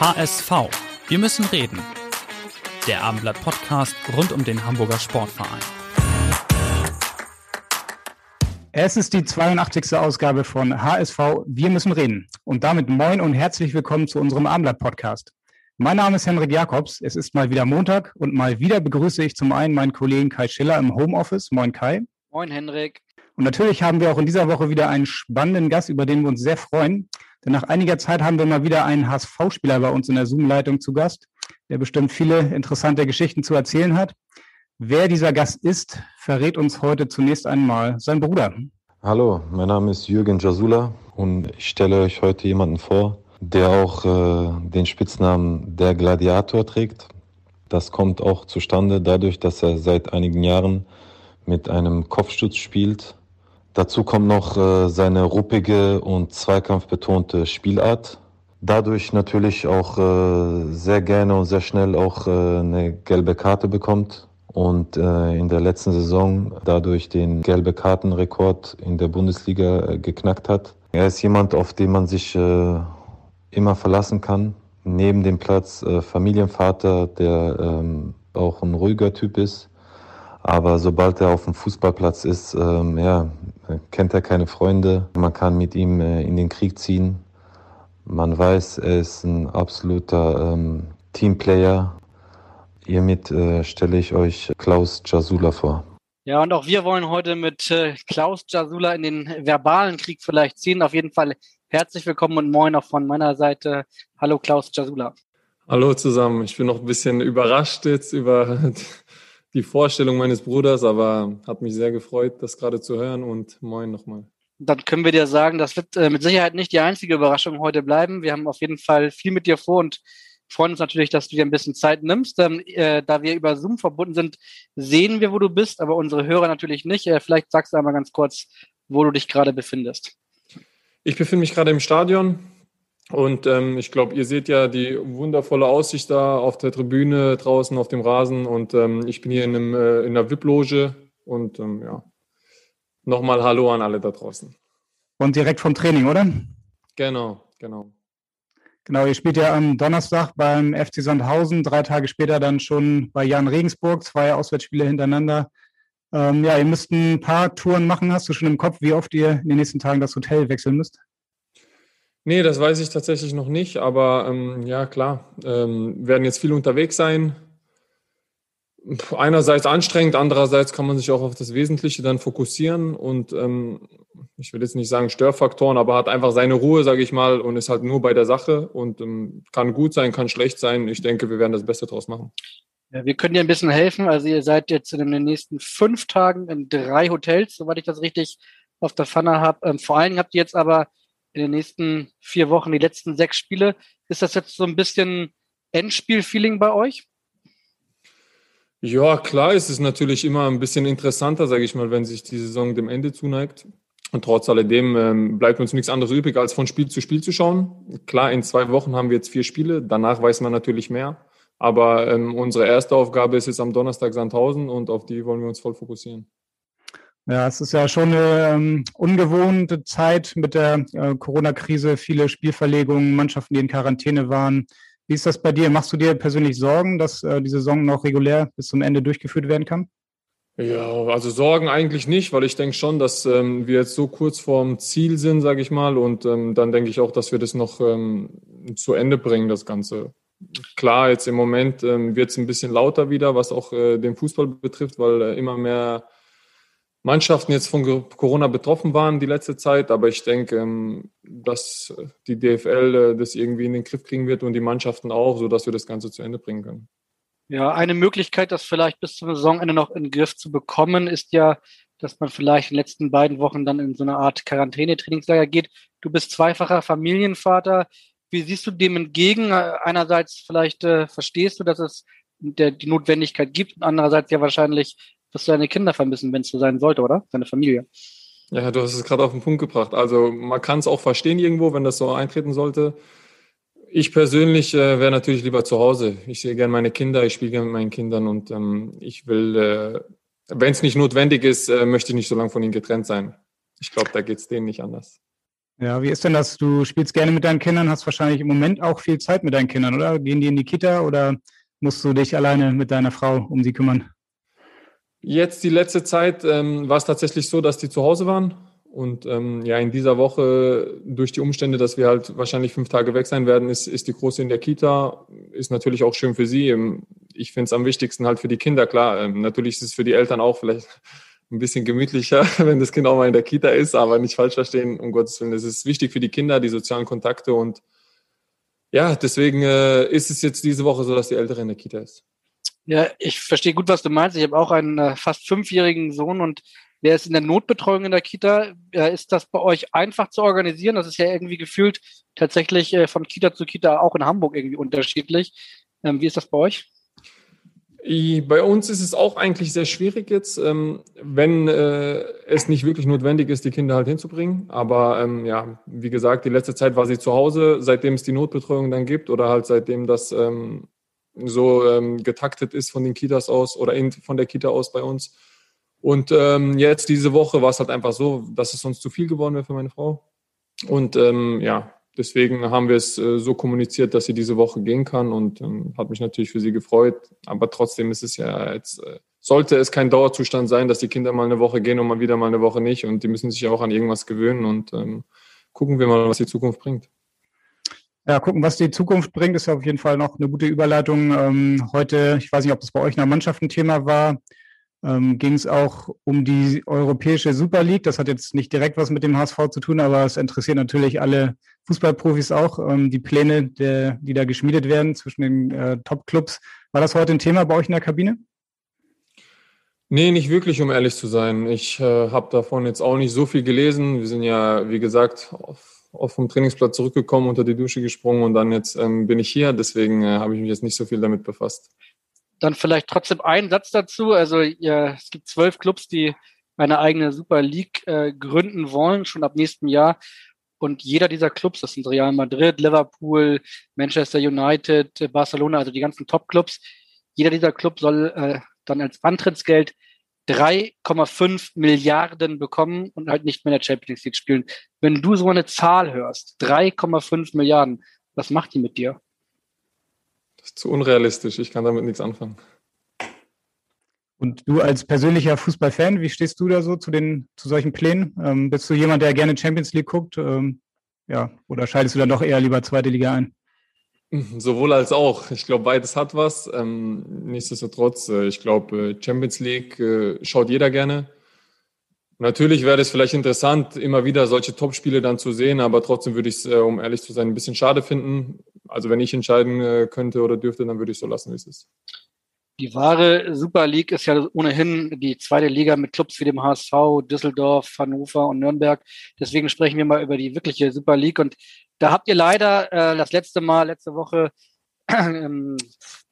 HSV. Wir müssen reden. Der Abendblatt Podcast rund um den Hamburger Sportverein. Es ist die 82. Ausgabe von HSV Wir müssen reden. Und damit moin und herzlich willkommen zu unserem Abendblatt Podcast. Mein Name ist Henrik Jakobs. Es ist mal wieder Montag und mal wieder begrüße ich zum einen meinen Kollegen Kai Schiller im Homeoffice. Moin Kai. Moin Henrik. Und natürlich haben wir auch in dieser Woche wieder einen spannenden Gast, über den wir uns sehr freuen. Denn nach einiger Zeit haben wir mal wieder einen HSV-Spieler bei uns in der Zoom-Leitung zu Gast, der bestimmt viele interessante Geschichten zu erzählen hat. Wer dieser Gast ist, verrät uns heute zunächst einmal sein Bruder. Hallo, mein Name ist Jürgen Jasula und ich stelle euch heute jemanden vor, der auch äh, den Spitznamen der Gladiator trägt. Das kommt auch zustande dadurch, dass er seit einigen Jahren mit einem Kopfstutz spielt Dazu kommt noch äh, seine ruppige und zweikampfbetonte Spielart. Dadurch natürlich auch äh, sehr gerne und sehr schnell auch äh, eine gelbe Karte bekommt und äh, in der letzten Saison dadurch den gelbe Kartenrekord in der Bundesliga äh, geknackt hat. Er ist jemand, auf den man sich äh, immer verlassen kann. Neben dem Platz Familienvater, der ähm, auch ein ruhiger Typ ist. Aber sobald er auf dem Fußballplatz ist, ähm, ja, kennt er keine Freunde. Man kann mit ihm äh, in den Krieg ziehen. Man weiß, er ist ein absoluter ähm, Teamplayer. Hiermit äh, stelle ich euch Klaus Jasula vor. Ja, und auch wir wollen heute mit äh, Klaus Jasula in den verbalen Krieg vielleicht ziehen. Auf jeden Fall herzlich willkommen und moin auch von meiner Seite. Hallo Klaus Jasula. Hallo zusammen. Ich bin noch ein bisschen überrascht jetzt über die Vorstellung meines Bruders, aber hat mich sehr gefreut, das gerade zu hören und moin nochmal. Dann können wir dir sagen, das wird äh, mit Sicherheit nicht die einzige Überraschung heute bleiben. Wir haben auf jeden Fall viel mit dir vor und freuen uns natürlich, dass du dir ein bisschen Zeit nimmst. Ähm, äh, da wir über Zoom verbunden sind, sehen wir, wo du bist, aber unsere Hörer natürlich nicht. Äh, vielleicht sagst du einmal ganz kurz, wo du dich gerade befindest. Ich befinde mich gerade im Stadion. Und ähm, ich glaube, ihr seht ja die wundervolle Aussicht da auf der Tribüne draußen auf dem Rasen. Und ähm, ich bin hier in, einem, äh, in einer VIP-Loge. Und ähm, ja, nochmal Hallo an alle da draußen. Und direkt vom Training, oder? Genau, genau. Genau, ihr spielt ja am Donnerstag beim FC Sandhausen, drei Tage später dann schon bei Jan Regensburg, zwei Auswärtsspiele hintereinander. Ähm, ja, ihr müsst ein paar Touren machen. Hast du schon im Kopf, wie oft ihr in den nächsten Tagen das Hotel wechseln müsst? Nee, das weiß ich tatsächlich noch nicht, aber ähm, ja, klar, ähm, werden jetzt viel unterwegs sein. Einerseits anstrengend, andererseits kann man sich auch auf das Wesentliche dann fokussieren und ähm, ich will jetzt nicht sagen Störfaktoren, aber hat einfach seine Ruhe, sage ich mal, und ist halt nur bei der Sache und ähm, kann gut sein, kann schlecht sein. Ich denke, wir werden das Beste draus machen. Ja, wir können dir ein bisschen helfen. Also ihr seid jetzt in den nächsten fünf Tagen in drei Hotels, soweit ich das richtig auf der Pfanne habe. Ähm, vor allen habt ihr jetzt aber in den nächsten vier Wochen die letzten sechs Spiele. Ist das jetzt so ein bisschen Endspiel-Feeling bei euch? Ja, klar, es ist natürlich immer ein bisschen interessanter, sage ich mal, wenn sich die Saison dem Ende zuneigt. Und trotz alledem ähm, bleibt uns nichts anderes übrig, als von Spiel zu Spiel zu schauen. Klar, in zwei Wochen haben wir jetzt vier Spiele, danach weiß man natürlich mehr. Aber ähm, unsere erste Aufgabe ist jetzt am Donnerstag Sandhausen und auf die wollen wir uns voll fokussieren. Ja, es ist ja schon eine ähm, ungewohnte Zeit mit der äh, Corona-Krise, viele Spielverlegungen, Mannschaften, die in Quarantäne waren. Wie ist das bei dir? Machst du dir persönlich Sorgen, dass äh, die Saison noch regulär bis zum Ende durchgeführt werden kann? Ja, also Sorgen eigentlich nicht, weil ich denke schon, dass ähm, wir jetzt so kurz vorm Ziel sind, sage ich mal. Und ähm, dann denke ich auch, dass wir das noch ähm, zu Ende bringen, das Ganze. Klar, jetzt im Moment ähm, wird es ein bisschen lauter wieder, was auch äh, den Fußball betrifft, weil äh, immer mehr Mannschaften jetzt von Corona betroffen waren die letzte Zeit, aber ich denke, ähm, dass die DFL äh, das irgendwie in den Griff kriegen wird und die Mannschaften auch, sodass wir das Ganze zu Ende bringen können. Ja, eine Möglichkeit, das vielleicht bis zum Saisonende noch in den Griff zu bekommen, ist ja dass man vielleicht in den letzten beiden Wochen dann in so eine Art Quarantäne-Trainingslager geht. Du bist zweifacher Familienvater. Wie siehst du dem entgegen? Einerseits vielleicht äh, verstehst du, dass es der, die Notwendigkeit gibt andererseits ja wahrscheinlich wirst du deine Kinder vermissen, wenn es so sein sollte, oder? Deine Familie. Ja, du hast es gerade auf den Punkt gebracht. Also man kann es auch verstehen irgendwo, wenn das so eintreten sollte. Ich persönlich äh, wäre natürlich lieber zu Hause. Ich sehe gerne meine Kinder, ich spiele gerne mit meinen Kindern und ähm, ich will, äh, wenn es nicht notwendig ist, äh, möchte ich nicht so lange von ihnen getrennt sein. Ich glaube, da geht es denen nicht anders. Ja, wie ist denn das? Du spielst gerne mit deinen Kindern, hast wahrscheinlich im Moment auch viel Zeit mit deinen Kindern, oder? Gehen die in die Kita oder musst du dich alleine mit deiner Frau um sie kümmern? Jetzt die letzte Zeit ähm, war es tatsächlich so, dass die zu Hause waren. Und ähm, ja, in dieser Woche, durch die Umstände, dass wir halt wahrscheinlich fünf Tage weg sein werden, ist, ist die Große in der Kita. Ist natürlich auch schön für sie. Ähm, ich finde es am wichtigsten halt für die Kinder, klar. Ähm, natürlich ist es für die Eltern auch vielleicht ein bisschen gemütlicher, wenn das Kind auch mal in der Kita ist, aber nicht falsch verstehen, um Gottes Willen. Es ist wichtig für die Kinder, die sozialen Kontakte und ja, deswegen äh, ist es jetzt diese Woche so, dass die Ältere in der Kita ist. Ja, ich verstehe gut, was du meinst. Ich habe auch einen äh, fast fünfjährigen Sohn und der ist in der Notbetreuung in der Kita. Äh, ist das bei euch einfach zu organisieren? Das ist ja irgendwie gefühlt tatsächlich äh, von Kita zu Kita auch in Hamburg irgendwie unterschiedlich. Ähm, wie ist das bei euch? Bei uns ist es auch eigentlich sehr schwierig jetzt, ähm, wenn äh, es nicht wirklich notwendig ist, die Kinder halt hinzubringen. Aber ähm, ja, wie gesagt, die letzte Zeit war sie zu Hause, seitdem es die Notbetreuung dann gibt oder halt seitdem das ähm, so ähm, getaktet ist von den Kitas aus oder in, von der Kita aus bei uns. Und ähm, jetzt diese Woche war es halt einfach so, dass es sonst zu viel geworden wäre für meine Frau. Und ähm, ja, deswegen haben wir es äh, so kommuniziert, dass sie diese Woche gehen kann und ähm, hat mich natürlich für sie gefreut. Aber trotzdem ist es ja jetzt, äh, sollte es kein Dauerzustand sein, dass die Kinder mal eine Woche gehen und mal wieder mal eine Woche nicht. Und die müssen sich auch an irgendwas gewöhnen und ähm, gucken wir mal, was die Zukunft bringt. Ja, gucken, was die Zukunft bringt, ist auf jeden Fall noch eine gute Überleitung. Ähm, heute, ich weiß nicht, ob das bei euch in der Mannschaft ein Thema war, ähm, ging es auch um die europäische Super League. Das hat jetzt nicht direkt was mit dem HSV zu tun, aber es interessiert natürlich alle Fußballprofis auch, ähm, die Pläne, der, die da geschmiedet werden zwischen den äh, Top-Clubs. War das heute ein Thema bei euch in der Kabine? Nee, nicht wirklich, um ehrlich zu sein. Ich äh, habe davon jetzt auch nicht so viel gelesen. Wir sind ja, wie gesagt, auf vom Trainingsplatz zurückgekommen, unter die Dusche gesprungen und dann jetzt ähm, bin ich hier. Deswegen äh, habe ich mich jetzt nicht so viel damit befasst. Dann vielleicht trotzdem einen Satz dazu. Also ja, es gibt zwölf Clubs, die eine eigene Super League äh, gründen wollen, schon ab nächstem Jahr. Und jeder dieser Clubs, das sind Real Madrid, Liverpool, Manchester United, Barcelona, also die ganzen Top-Clubs, jeder dieser Clubs soll äh, dann als Antrittsgeld 3,5 Milliarden bekommen und halt nicht mehr in der Champions League spielen. Wenn du so eine Zahl hörst, 3,5 Milliarden, was macht die mit dir? Das ist zu unrealistisch. Ich kann damit nichts anfangen. Und du als persönlicher Fußballfan, wie stehst du da so zu den zu solchen Plänen? Ähm, bist du jemand, der gerne Champions League guckt? Ähm, ja, oder schaltest du dann doch eher lieber zweite Liga ein? Mhm, sowohl als auch. Ich glaube, beides hat was. Ähm, nichtsdestotrotz, äh, ich glaube, äh, Champions League äh, schaut jeder gerne. Natürlich wäre es vielleicht interessant, immer wieder solche Topspiele dann zu sehen, aber trotzdem würde ich es, äh, um ehrlich zu sein, ein bisschen schade finden. Also wenn ich entscheiden äh, könnte oder dürfte, dann würde ich es so lassen, wie es ist. Die wahre Super League ist ja ohnehin die zweite Liga mit Clubs wie dem HSV, Düsseldorf, Hannover und Nürnberg. Deswegen sprechen wir mal über die wirkliche Super League. Und da habt ihr leider äh, das letzte Mal, letzte Woche, ähm,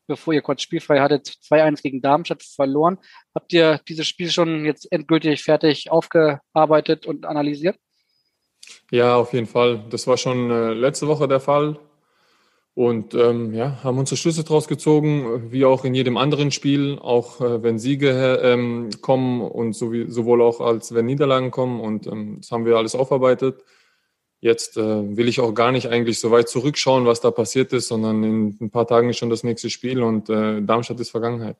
bevor ihr kurz spielfrei hattet, 2-1 gegen Darmstadt verloren. Habt ihr dieses Spiel schon jetzt endgültig fertig aufgearbeitet und analysiert? Ja, auf jeden Fall. Das war schon äh, letzte Woche der Fall. Und ähm, ja, haben unsere Schlüsse draus gezogen, wie auch in jedem anderen Spiel, auch äh, wenn Siege ähm, kommen und so wie, sowohl auch als wenn Niederlagen kommen. Und ähm, das haben wir alles aufarbeitet. Jetzt äh, will ich auch gar nicht eigentlich so weit zurückschauen, was da passiert ist, sondern in ein paar Tagen ist schon das nächste Spiel und äh, Darmstadt ist Vergangenheit.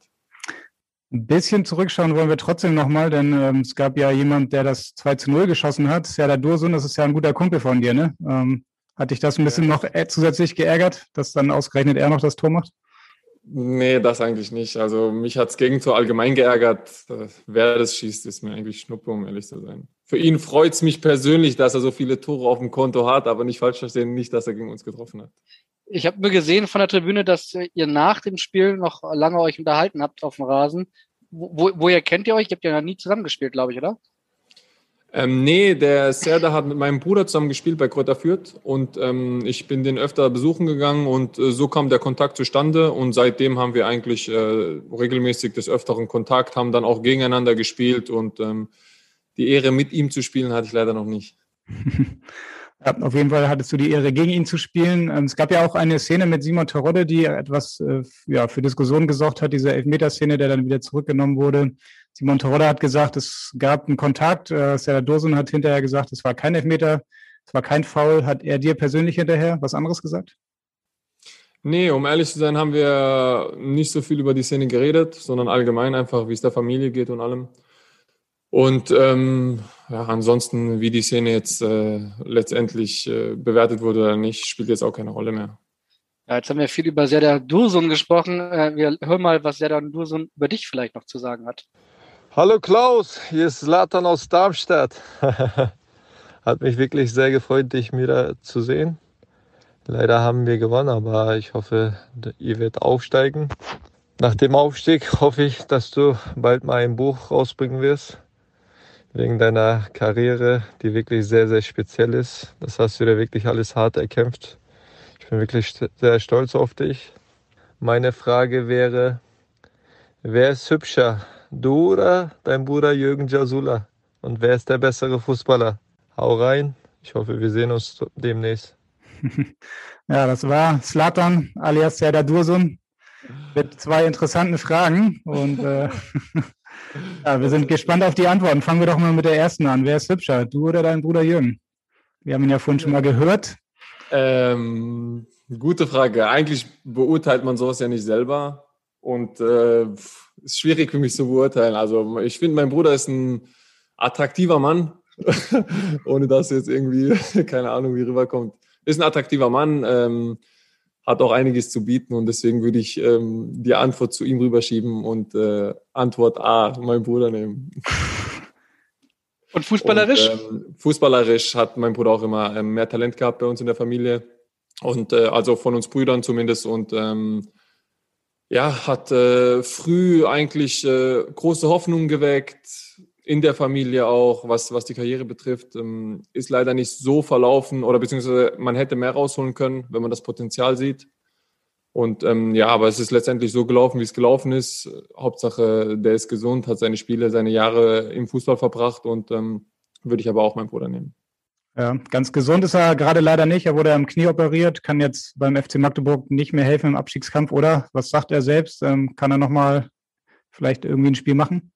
Ein bisschen zurückschauen wollen wir trotzdem nochmal, denn ähm, es gab ja jemand, der das 2 zu 0 geschossen hat. Serdar Dursun, das ist ja ein guter Kumpel von dir, ne? Ähm, hat dich das ein bisschen noch äh, zusätzlich geärgert, dass dann ausgerechnet er noch das Tor macht? Nee, das eigentlich nicht. Also mich hat es Gegentor allgemein geärgert. Wer das schießt, ist mir eigentlich Schnuppe, um ehrlich zu sein. Für ihn freut es mich persönlich, dass er so viele Tore auf dem Konto hat, aber nicht falsch verstehen, nicht, dass er gegen uns getroffen hat. Ich habe nur gesehen von der Tribüne, dass ihr nach dem Spiel noch lange euch unterhalten habt auf dem Rasen. wo, woher kennt ihr euch? Ihr habt ja noch nie zusammengespielt, glaube ich, oder? Ähm, nee, der Serda hat mit meinem Bruder zusammen gespielt bei Kräuter Fürth und ähm, ich bin den öfter besuchen gegangen und äh, so kam der Kontakt zustande und seitdem haben wir eigentlich äh, regelmäßig des Öfteren Kontakt, haben dann auch gegeneinander gespielt und ähm, die Ehre mit ihm zu spielen hatte ich leider noch nicht. Ja, auf jeden Fall hattest du die Ehre, gegen ihn zu spielen. Ähm, es gab ja auch eine Szene mit Simon Terodde, die etwas äh, ja, für Diskussionen gesorgt hat, diese Elfmeterszene, der dann wieder zurückgenommen wurde. Simon Terodde hat gesagt, es gab einen Kontakt. Äh, Sarah Dosen hat hinterher gesagt, es war kein Elfmeter, es war kein Foul. Hat er dir persönlich hinterher was anderes gesagt? Nee, um ehrlich zu sein, haben wir nicht so viel über die Szene geredet, sondern allgemein einfach, wie es der Familie geht und allem. Und ähm, ja, ansonsten, wie die Szene jetzt äh, letztendlich äh, bewertet wurde oder nicht, spielt jetzt auch keine Rolle mehr. Ja, jetzt haben wir viel über Serdar Dursun gesprochen. Äh, wir hören mal, was Serdar Dursun über dich vielleicht noch zu sagen hat. Hallo Klaus, hier ist Latan aus Darmstadt. hat mich wirklich sehr gefreut, dich wieder zu sehen. Leider haben wir gewonnen, aber ich hoffe, ihr werdet aufsteigen. Nach dem Aufstieg hoffe ich, dass du bald mal ein Buch rausbringen wirst wegen deiner Karriere, die wirklich sehr, sehr speziell ist. Das hast du dir wirklich alles hart erkämpft. Ich bin wirklich sehr stolz auf dich. Meine Frage wäre, wer ist hübscher, du oder dein Bruder Jürgen Jasula? Und wer ist der bessere Fußballer? Hau rein. Ich hoffe, wir sehen uns demnächst. Ja, das war Slatan alias Serdar Dursun mit zwei interessanten Fragen. Und äh, Ja, wir sind gespannt auf die Antworten. Fangen wir doch mal mit der ersten an. Wer ist hübscher, du oder dein Bruder Jürgen? Wir haben ihn ja vorhin schon mal gehört. Ähm, gute Frage. Eigentlich beurteilt man sowas ja nicht selber. Und äh, ist schwierig für mich zu beurteilen. Also ich finde, mein Bruder ist ein attraktiver Mann. Ohne dass jetzt irgendwie, keine Ahnung, wie rüberkommt. Ist ein attraktiver Mann. Ähm, hat auch einiges zu bieten und deswegen würde ich ähm, die Antwort zu ihm rüberschieben und äh, Antwort A, mein Bruder nehmen. Und fußballerisch? Und, ähm, fußballerisch hat mein Bruder auch immer ähm, mehr Talent gehabt bei uns in der Familie und äh, also von uns Brüdern zumindest und ähm, ja, hat äh, früh eigentlich äh, große Hoffnungen geweckt, in der Familie auch, was, was die Karriere betrifft, ähm, ist leider nicht so verlaufen oder beziehungsweise man hätte mehr rausholen können, wenn man das Potenzial sieht. Und ähm, ja, aber es ist letztendlich so gelaufen, wie es gelaufen ist. Hauptsache, der ist gesund, hat seine Spiele, seine Jahre im Fußball verbracht und ähm, würde ich aber auch meinen Bruder nehmen. Ja, ganz gesund ist er gerade leider nicht. Er wurde am Knie operiert, kann jetzt beim FC Magdeburg nicht mehr helfen im Abstiegskampf, oder? Was sagt er selbst? Ähm, kann er nochmal vielleicht irgendwie ein Spiel machen?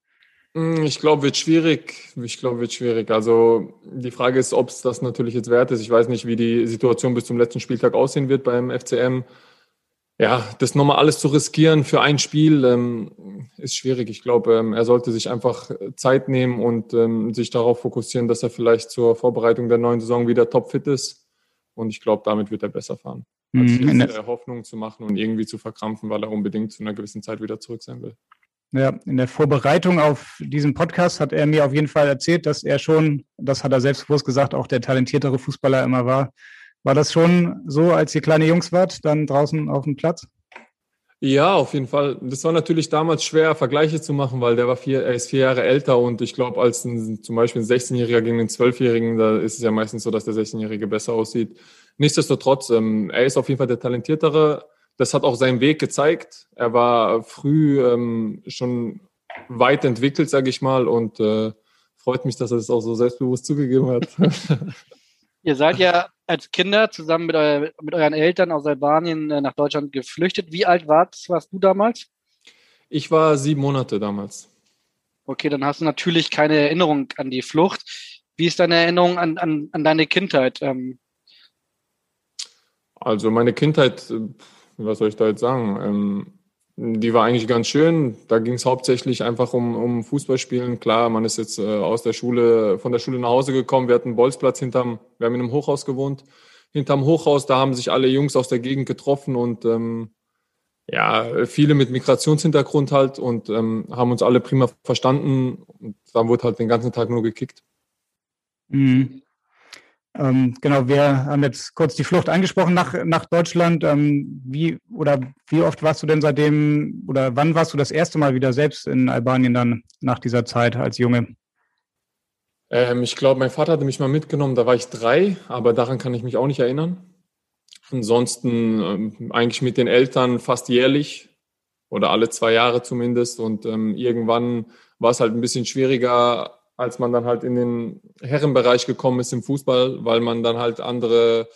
Hm, ich glaube, wird schwierig. Ich glaube, wird schwierig. Also die Frage ist, ob es das natürlich jetzt wert ist. Ich weiß nicht, wie die Situation bis zum letzten Spieltag aussehen wird beim FCM. Ja, das nochmal alles zu riskieren für ein Spiel ähm, ist schwierig. Ich glaube, ähm, er sollte sich einfach Zeit nehmen und ähm, sich darauf fokussieren, dass er vielleicht zur Vorbereitung der neuen Saison wieder topfit ist. Und ich glaube, damit wird er besser fahren. Als mhm, jetzt Hoffnung zu machen und irgendwie zu verkrampfen, weil er unbedingt zu einer gewissen Zeit wieder zurück sein will. Ja, in der Vorbereitung auf diesen Podcast hat er mir auf jeden Fall erzählt, dass er schon, das hat er selbstbewusst gesagt, auch der talentiertere Fußballer immer war. War das schon so, als ihr kleine Jungs wart, dann draußen auf dem Platz? Ja, auf jeden Fall. Das war natürlich damals schwer, Vergleiche zu machen, weil der war vier, er ist vier Jahre älter und ich glaube, als ein, zum Beispiel ein 16-Jähriger gegen einen 12-Jährigen, da ist es ja meistens so, dass der 16-Jährige besser aussieht. Nichtsdestotrotz, ähm, er ist auf jeden Fall der talentiertere das hat auch seinen Weg gezeigt. Er war früh ähm, schon weit entwickelt, sage ich mal, und äh, freut mich, dass er das auch so selbstbewusst zugegeben hat. Ihr seid ja als Kinder zusammen mit, euer, mit euren Eltern aus Albanien äh, nach Deutschland geflüchtet. Wie alt warst, warst du damals? Ich war sieben Monate damals. Okay, dann hast du natürlich keine Erinnerung an die Flucht. Wie ist deine Erinnerung an, an, an deine Kindheit? Ähm, also meine Kindheit äh, was soll ich da jetzt sagen? Ähm, die war eigentlich ganz schön. Da ging es hauptsächlich einfach um, um Fußballspielen. Klar, man ist jetzt äh, aus der Schule, von der Schule nach Hause gekommen. Wir hatten einen Bolzplatz hinterm, wir haben in einem Hochhaus gewohnt. Hinterm Hochhaus, da haben sich alle Jungs aus der Gegend getroffen und ähm, ja, viele mit Migrationshintergrund halt und ähm, haben uns alle prima verstanden. Und dann wurde halt den ganzen Tag nur gekickt. Mhm. Ähm, genau, wir haben jetzt kurz die Flucht angesprochen nach, nach Deutschland. Ähm, wie oder wie oft warst du denn seitdem oder wann warst du das erste Mal wieder selbst in Albanien dann nach dieser Zeit als Junge? Ähm, ich glaube, mein Vater hatte mich mal mitgenommen, da war ich drei, aber daran kann ich mich auch nicht erinnern. Ansonsten ähm, eigentlich mit den Eltern fast jährlich oder alle zwei Jahre zumindest. Und ähm, irgendwann war es halt ein bisschen schwieriger, als man dann halt in den Herrenbereich gekommen ist im Fußball, weil man dann halt andere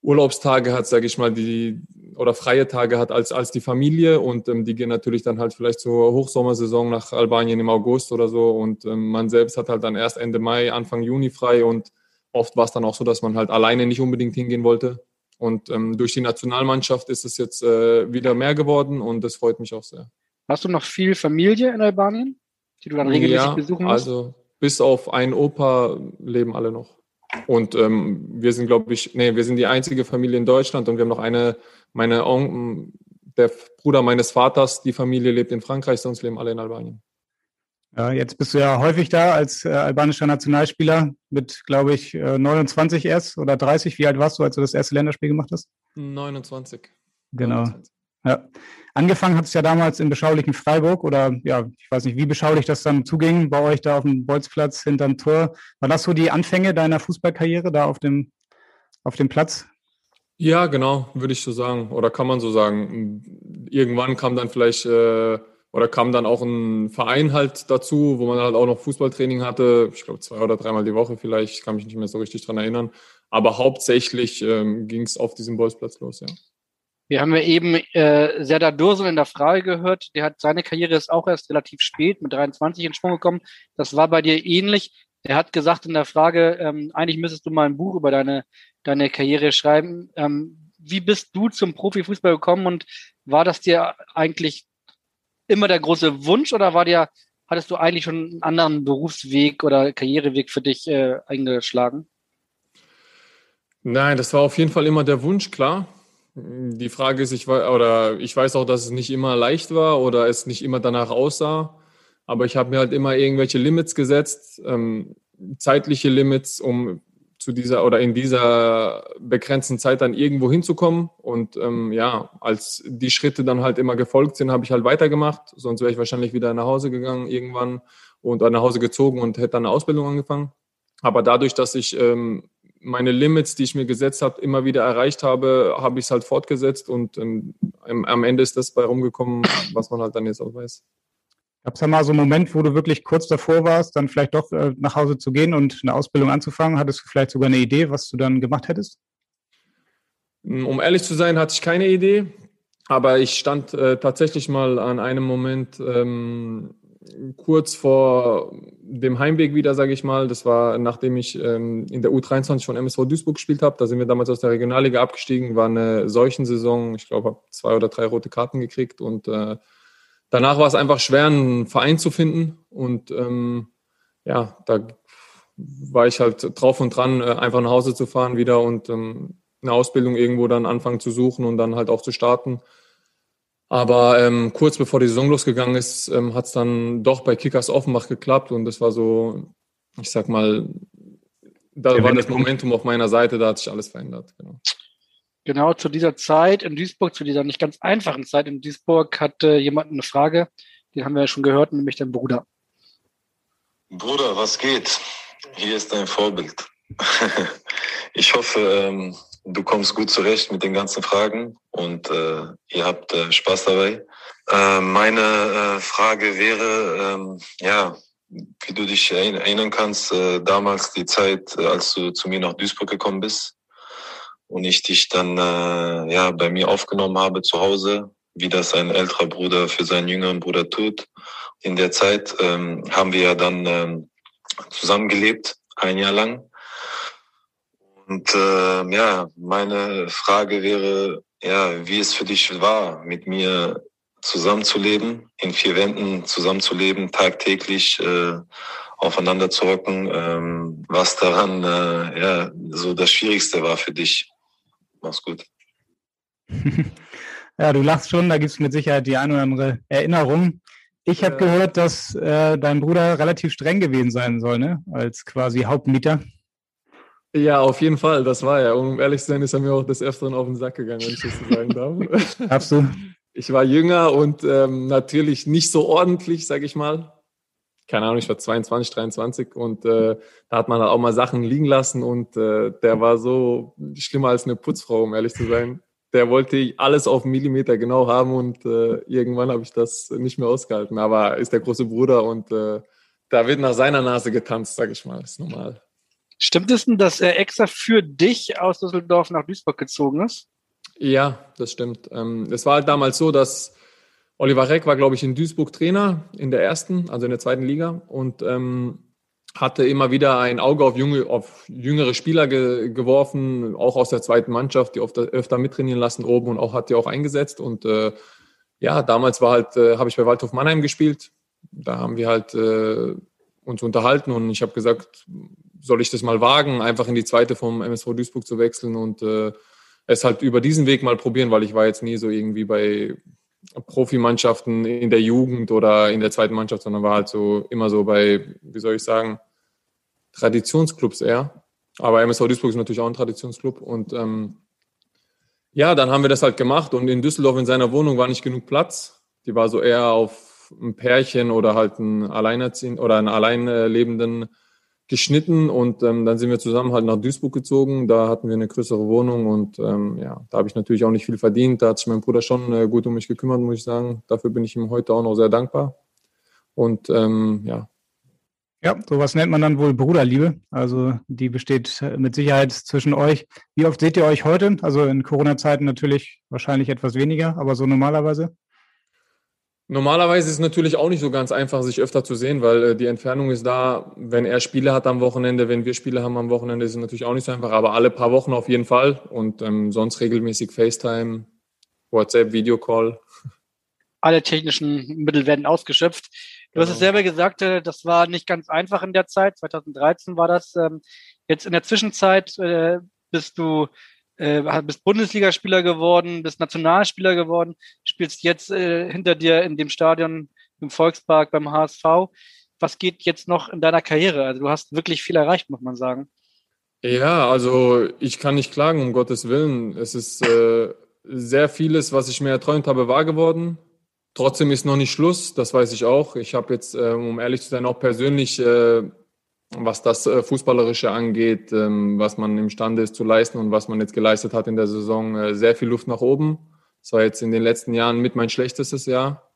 Urlaubstage hat, sage ich mal, die oder freie Tage hat als, als die Familie. Und ähm, die gehen natürlich dann halt vielleicht zur Hochsommersaison nach Albanien im August oder so. Und ähm, man selbst hat halt dann erst Ende Mai, Anfang Juni frei. Und oft war es dann auch so, dass man halt alleine nicht unbedingt hingehen wollte. Und ähm, durch die Nationalmannschaft ist es jetzt äh, wieder mehr geworden. Und das freut mich auch sehr. Hast du noch viel Familie in Albanien, die du dann regelmäßig ja, besuchen musst? also bis auf einen Opa leben alle noch. Und ähm, wir sind, glaube ich, nee, wir sind die einzige Familie in Deutschland und wir haben noch eine, meine Onkel, der Bruder meines Vaters, die Familie lebt in Frankreich, sonst leben alle in Albanien. Ja, jetzt bist du ja häufig da als äh, albanischer Nationalspieler mit, glaube ich, äh, 29 erst oder 30. Wie alt warst du, als du das erste Länderspiel gemacht hast? 29. Genau. 29. Ja. Angefangen hat es ja damals im beschaulichen Freiburg oder ja, ich weiß nicht, wie beschaulich das dann zuging bei euch da auf dem Bolzplatz hinterm Tor. War das so die Anfänge deiner Fußballkarriere da auf dem, auf dem Platz? Ja, genau, würde ich so sagen. Oder kann man so sagen. Irgendwann kam dann vielleicht äh, oder kam dann auch ein Verein halt dazu, wo man halt auch noch Fußballtraining hatte. Ich glaube, zwei oder dreimal die Woche vielleicht, ich kann mich nicht mehr so richtig dran erinnern. Aber hauptsächlich ähm, ging es auf diesem Bolzplatz los, ja. Wir haben ja eben äh, Serdar Dursun in der Frage gehört. Der hat seine Karriere ist auch erst relativ spät mit 23 in Schwung gekommen. Das war bei dir ähnlich. Er hat gesagt in der Frage, ähm, eigentlich müsstest du mal ein Buch über deine, deine Karriere schreiben. Ähm, wie bist du zum Profifußball gekommen und war das dir eigentlich immer der große Wunsch oder war dir, hattest du eigentlich schon einen anderen Berufsweg oder Karriereweg für dich äh, eingeschlagen? Nein, das war auf jeden Fall immer der Wunsch, klar. Die Frage ist, ich weiß, oder ich weiß auch, dass es nicht immer leicht war oder es nicht immer danach aussah. Aber ich habe mir halt immer irgendwelche Limits gesetzt, ähm, zeitliche Limits, um zu dieser oder in dieser begrenzten Zeit dann irgendwo hinzukommen. Und ähm, ja, als die Schritte dann halt immer gefolgt sind, habe ich halt weitergemacht. Sonst wäre ich wahrscheinlich wieder nach Hause gegangen irgendwann und nach Hause gezogen und hätte dann eine Ausbildung angefangen. Aber dadurch, dass ich ähm, meine Limits, die ich mir gesetzt habe, immer wieder erreicht habe, habe ich es halt fortgesetzt und ähm, am Ende ist das bei rumgekommen, was man halt dann jetzt auch weiß. Gab es da mal so einen Moment, wo du wirklich kurz davor warst, dann vielleicht doch äh, nach Hause zu gehen und eine Ausbildung anzufangen? Hattest du vielleicht sogar eine Idee, was du dann gemacht hättest? Hm, um ehrlich zu sein, hatte ich keine Idee, aber ich stand äh, tatsächlich mal an einem Moment ähm, kurz vor dem Heimweg wieder, sage ich mal. Das war, nachdem ich ähm, in der U23 von MSV Duisburg gespielt habe. Da sind wir damals aus der Regionalliga abgestiegen. War eine Seuchensaison. Ich glaube, habe zwei oder drei rote Karten gekriegt. Und äh, danach war es einfach schwer, einen Verein zu finden. Und ähm, ja, da war ich halt drauf und dran, äh, einfach nach Hause zu fahren wieder und ähm, eine Ausbildung irgendwo dann anfangen zu suchen und dann halt auch zu starten. Aber ähm, kurz bevor die Saison losgegangen ist, ähm, hat es dann doch bei Kickers Offenbach geklappt und das war so, ich sag mal, da ja, war das Momentum auf meiner Seite, da hat sich alles verändert. Genau. genau, zu dieser Zeit in Duisburg, zu dieser nicht ganz einfachen Zeit in Duisburg, hatte jemand eine Frage, die haben wir ja schon gehört, nämlich dein Bruder. Bruder, was geht? Hier ist dein Vorbild. ich hoffe, ähm, du kommst gut zurecht mit den ganzen Fragen und äh, ihr habt äh, Spaß dabei. Äh, meine äh, Frage wäre, ähm, ja, wie du dich erinnern kannst, äh, damals die Zeit, äh, als du zu mir nach Duisburg gekommen bist und ich dich dann äh, ja bei mir aufgenommen habe zu Hause, wie das ein älterer Bruder für seinen jüngeren Bruder tut. In der Zeit ähm, haben wir ja dann ähm, zusammengelebt, ein Jahr lang. Und äh, ja, meine Frage wäre, ja, wie es für dich war, mit mir zusammenzuleben, in vier Wänden zusammenzuleben, tagtäglich äh, aufeinander zu hocken, ähm, was daran äh, ja so das Schwierigste war für dich. Mach's gut. ja, du lachst schon, da gibt es mit Sicherheit die eine oder andere Erinnerung. Ich habe gehört, dass äh, dein Bruder relativ streng gewesen sein soll, ne? als quasi Hauptmieter. Ja, auf jeden Fall, das war er. Um ehrlich zu sein, ist er mir auch des Öfteren auf den Sack gegangen, wenn ich das so sagen darf. Du? Ich war jünger und ähm, natürlich nicht so ordentlich, sag ich mal. Keine Ahnung, ich war 22, 23 und äh, da hat man halt auch mal Sachen liegen lassen und äh, der war so schlimmer als eine Putzfrau, um ehrlich zu sein. Der wollte alles auf Millimeter genau haben und äh, irgendwann habe ich das nicht mehr ausgehalten. Aber ist der große Bruder und äh, da wird nach seiner Nase getanzt, sag ich mal. Ist normal. Stimmt es denn, dass er extra für dich aus Düsseldorf nach Duisburg gezogen ist? Ja, das stimmt. Ähm, es war halt damals so, dass Oliver Reck war, glaube ich, in Duisburg Trainer in der ersten, also in der zweiten Liga und ähm, hatte immer wieder ein Auge auf, junge, auf jüngere Spieler ge geworfen, auch aus der zweiten Mannschaft, die oft, öfter mittrainieren lassen oben und auch hat die auch eingesetzt. Und äh, ja, damals war halt, äh, habe ich bei Waldhof Mannheim gespielt da haben wir halt äh, uns unterhalten und ich habe gesagt, soll ich das mal wagen, einfach in die zweite vom MSV Duisburg zu wechseln und äh, es halt über diesen Weg mal probieren, weil ich war jetzt nie so irgendwie bei Profimannschaften in der Jugend oder in der zweiten Mannschaft, sondern war halt so immer so bei, wie soll ich sagen, Traditionsclubs eher. Aber MSV Duisburg ist natürlich auch ein Traditionsclub und ähm, ja, dann haben wir das halt gemacht und in Düsseldorf in seiner Wohnung war nicht genug Platz. Die war so eher auf ein Pärchen oder halt ein Alleinerziehend oder einen Alleinlebenden geschnitten und ähm, dann sind wir zusammen halt nach Duisburg gezogen. Da hatten wir eine größere Wohnung und ähm, ja, da habe ich natürlich auch nicht viel verdient. Da hat sich mein Bruder schon äh, gut um mich gekümmert, muss ich sagen. Dafür bin ich ihm heute auch noch sehr dankbar. Und ähm, ja. Ja, sowas nennt man dann wohl Bruderliebe. Also die besteht mit Sicherheit zwischen euch. Wie oft seht ihr euch heute? Also in Corona-Zeiten natürlich wahrscheinlich etwas weniger, aber so normalerweise? Normalerweise ist es natürlich auch nicht so ganz einfach, sich öfter zu sehen, weil äh, die Entfernung ist da. Wenn er Spiele hat am Wochenende, wenn wir Spiele haben am Wochenende, ist es natürlich auch nicht so einfach, aber alle paar Wochen auf jeden Fall und ähm, sonst regelmäßig FaceTime, WhatsApp, Videocall. Alle technischen Mittel werden ausgeschöpft. Du genau. hast es genau. selber gesagt, äh, das war nicht ganz einfach in der Zeit. 2013 war das. Ähm, jetzt in der Zwischenzeit äh, bist du äh, bist Bundesligaspieler geworden, bist Nationalspieler geworden, spielst jetzt äh, hinter dir in dem Stadion im Volkspark beim HSV. Was geht jetzt noch in deiner Karriere? Also du hast wirklich viel erreicht, muss man sagen. Ja, also ich kann nicht klagen, um Gottes Willen. Es ist äh, sehr vieles, was ich mir erträumt habe, wahr geworden. Trotzdem ist noch nicht Schluss, das weiß ich auch. Ich habe jetzt, äh, um ehrlich zu sein, auch persönlich äh, was das äh, Fußballerische angeht, ähm, was man imstande ist zu leisten und was man jetzt geleistet hat in der Saison, äh, sehr viel Luft nach oben. Das war jetzt in den letzten Jahren mit mein schlechtestes Jahr.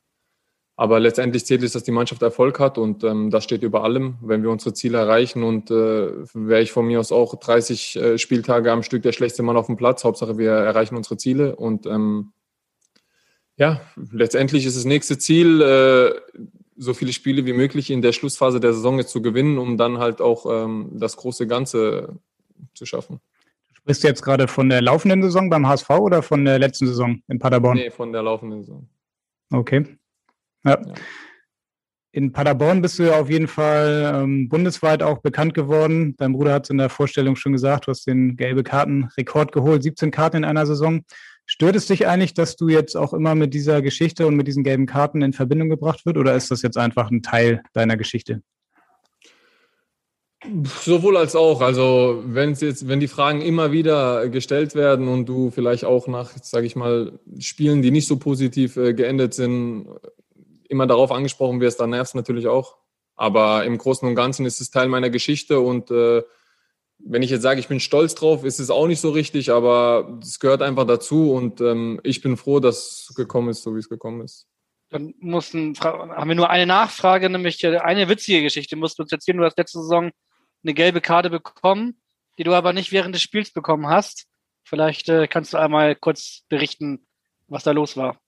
Aber letztendlich zählt es, dass die Mannschaft Erfolg hat und ähm, das steht über allem. Wenn wir unsere Ziele erreichen und äh, wäre ich von mir aus auch 30 äh, Spieltage am Stück der schlechteste Mann auf dem Platz. Hauptsache, wir erreichen unsere Ziele und ähm, ja, letztendlich ist das nächste Ziel, so viele Spiele wie möglich in der Schlussphase der Saison jetzt zu gewinnen, um dann halt auch ähm, das große Ganze zu schaffen. Sprichst du jetzt gerade von der laufenden Saison beim HSV oder von der letzten Saison in Paderborn? Nee, von der laufenden Saison. Okay. Ja. ja. In Paderborn bist du ja auf jeden Fall ähm, bundesweit auch bekannt geworden. Dein Bruder hat es in der Vorstellung schon gesagt, du hast den gelbe Karten-Rekord geholt, 17 Karten in einer Saison. Stört es dich eigentlich, dass du jetzt auch immer mit dieser Geschichte und mit diesen gelben Karten in Verbindung gebracht wird oder ist das jetzt einfach ein Teil deiner Geschichte? Sowohl als auch. Also wenn jetzt, wenn die Fragen immer wieder gestellt werden und du vielleicht auch nach, sage ich mal, Spielen, die nicht so positiv äh, geendet sind, immer darauf angesprochen wirst, dann nervt es natürlich auch. Aber im Großen und Ganzen ist es Teil meiner Geschichte und äh, wenn ich jetzt sage, ich bin stolz drauf, ist es auch nicht so richtig, aber es gehört einfach dazu und ähm, ich bin froh, dass es gekommen ist, so wie es gekommen ist. Dann mussten, haben wir nur eine Nachfrage, nämlich eine witzige Geschichte. Musst du uns erzählen, du hast letzte Saison eine gelbe Karte bekommen, die du aber nicht während des Spiels bekommen hast. Vielleicht äh, kannst du einmal kurz berichten, was da los war.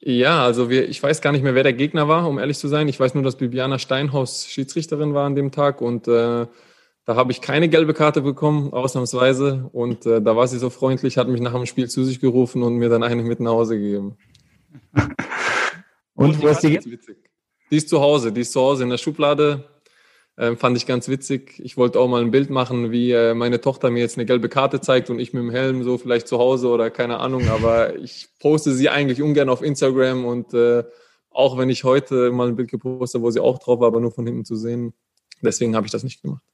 Ja, also wir, ich weiß gar nicht mehr, wer der Gegner war, um ehrlich zu sein. Ich weiß nur, dass Bibiana Steinhaus Schiedsrichterin war an dem Tag und äh, da habe ich keine gelbe Karte bekommen, ausnahmsweise. Und äh, da war sie so freundlich, hat mich nach dem Spiel zu sich gerufen und mir dann eine mit nach Hause gegeben. und, und wo ist die? Witzig. Die ist zu Hause, die ist zu Hause in der Schublade. Ähm, fand ich ganz witzig. Ich wollte auch mal ein Bild machen, wie äh, meine Tochter mir jetzt eine gelbe Karte zeigt und ich mit dem Helm so vielleicht zu Hause oder keine Ahnung. Aber ich poste sie eigentlich ungern auf Instagram und äh, auch wenn ich heute mal ein Bild gepostet habe, wo sie auch drauf war, aber nur von hinten zu sehen. Deswegen habe ich das nicht gemacht.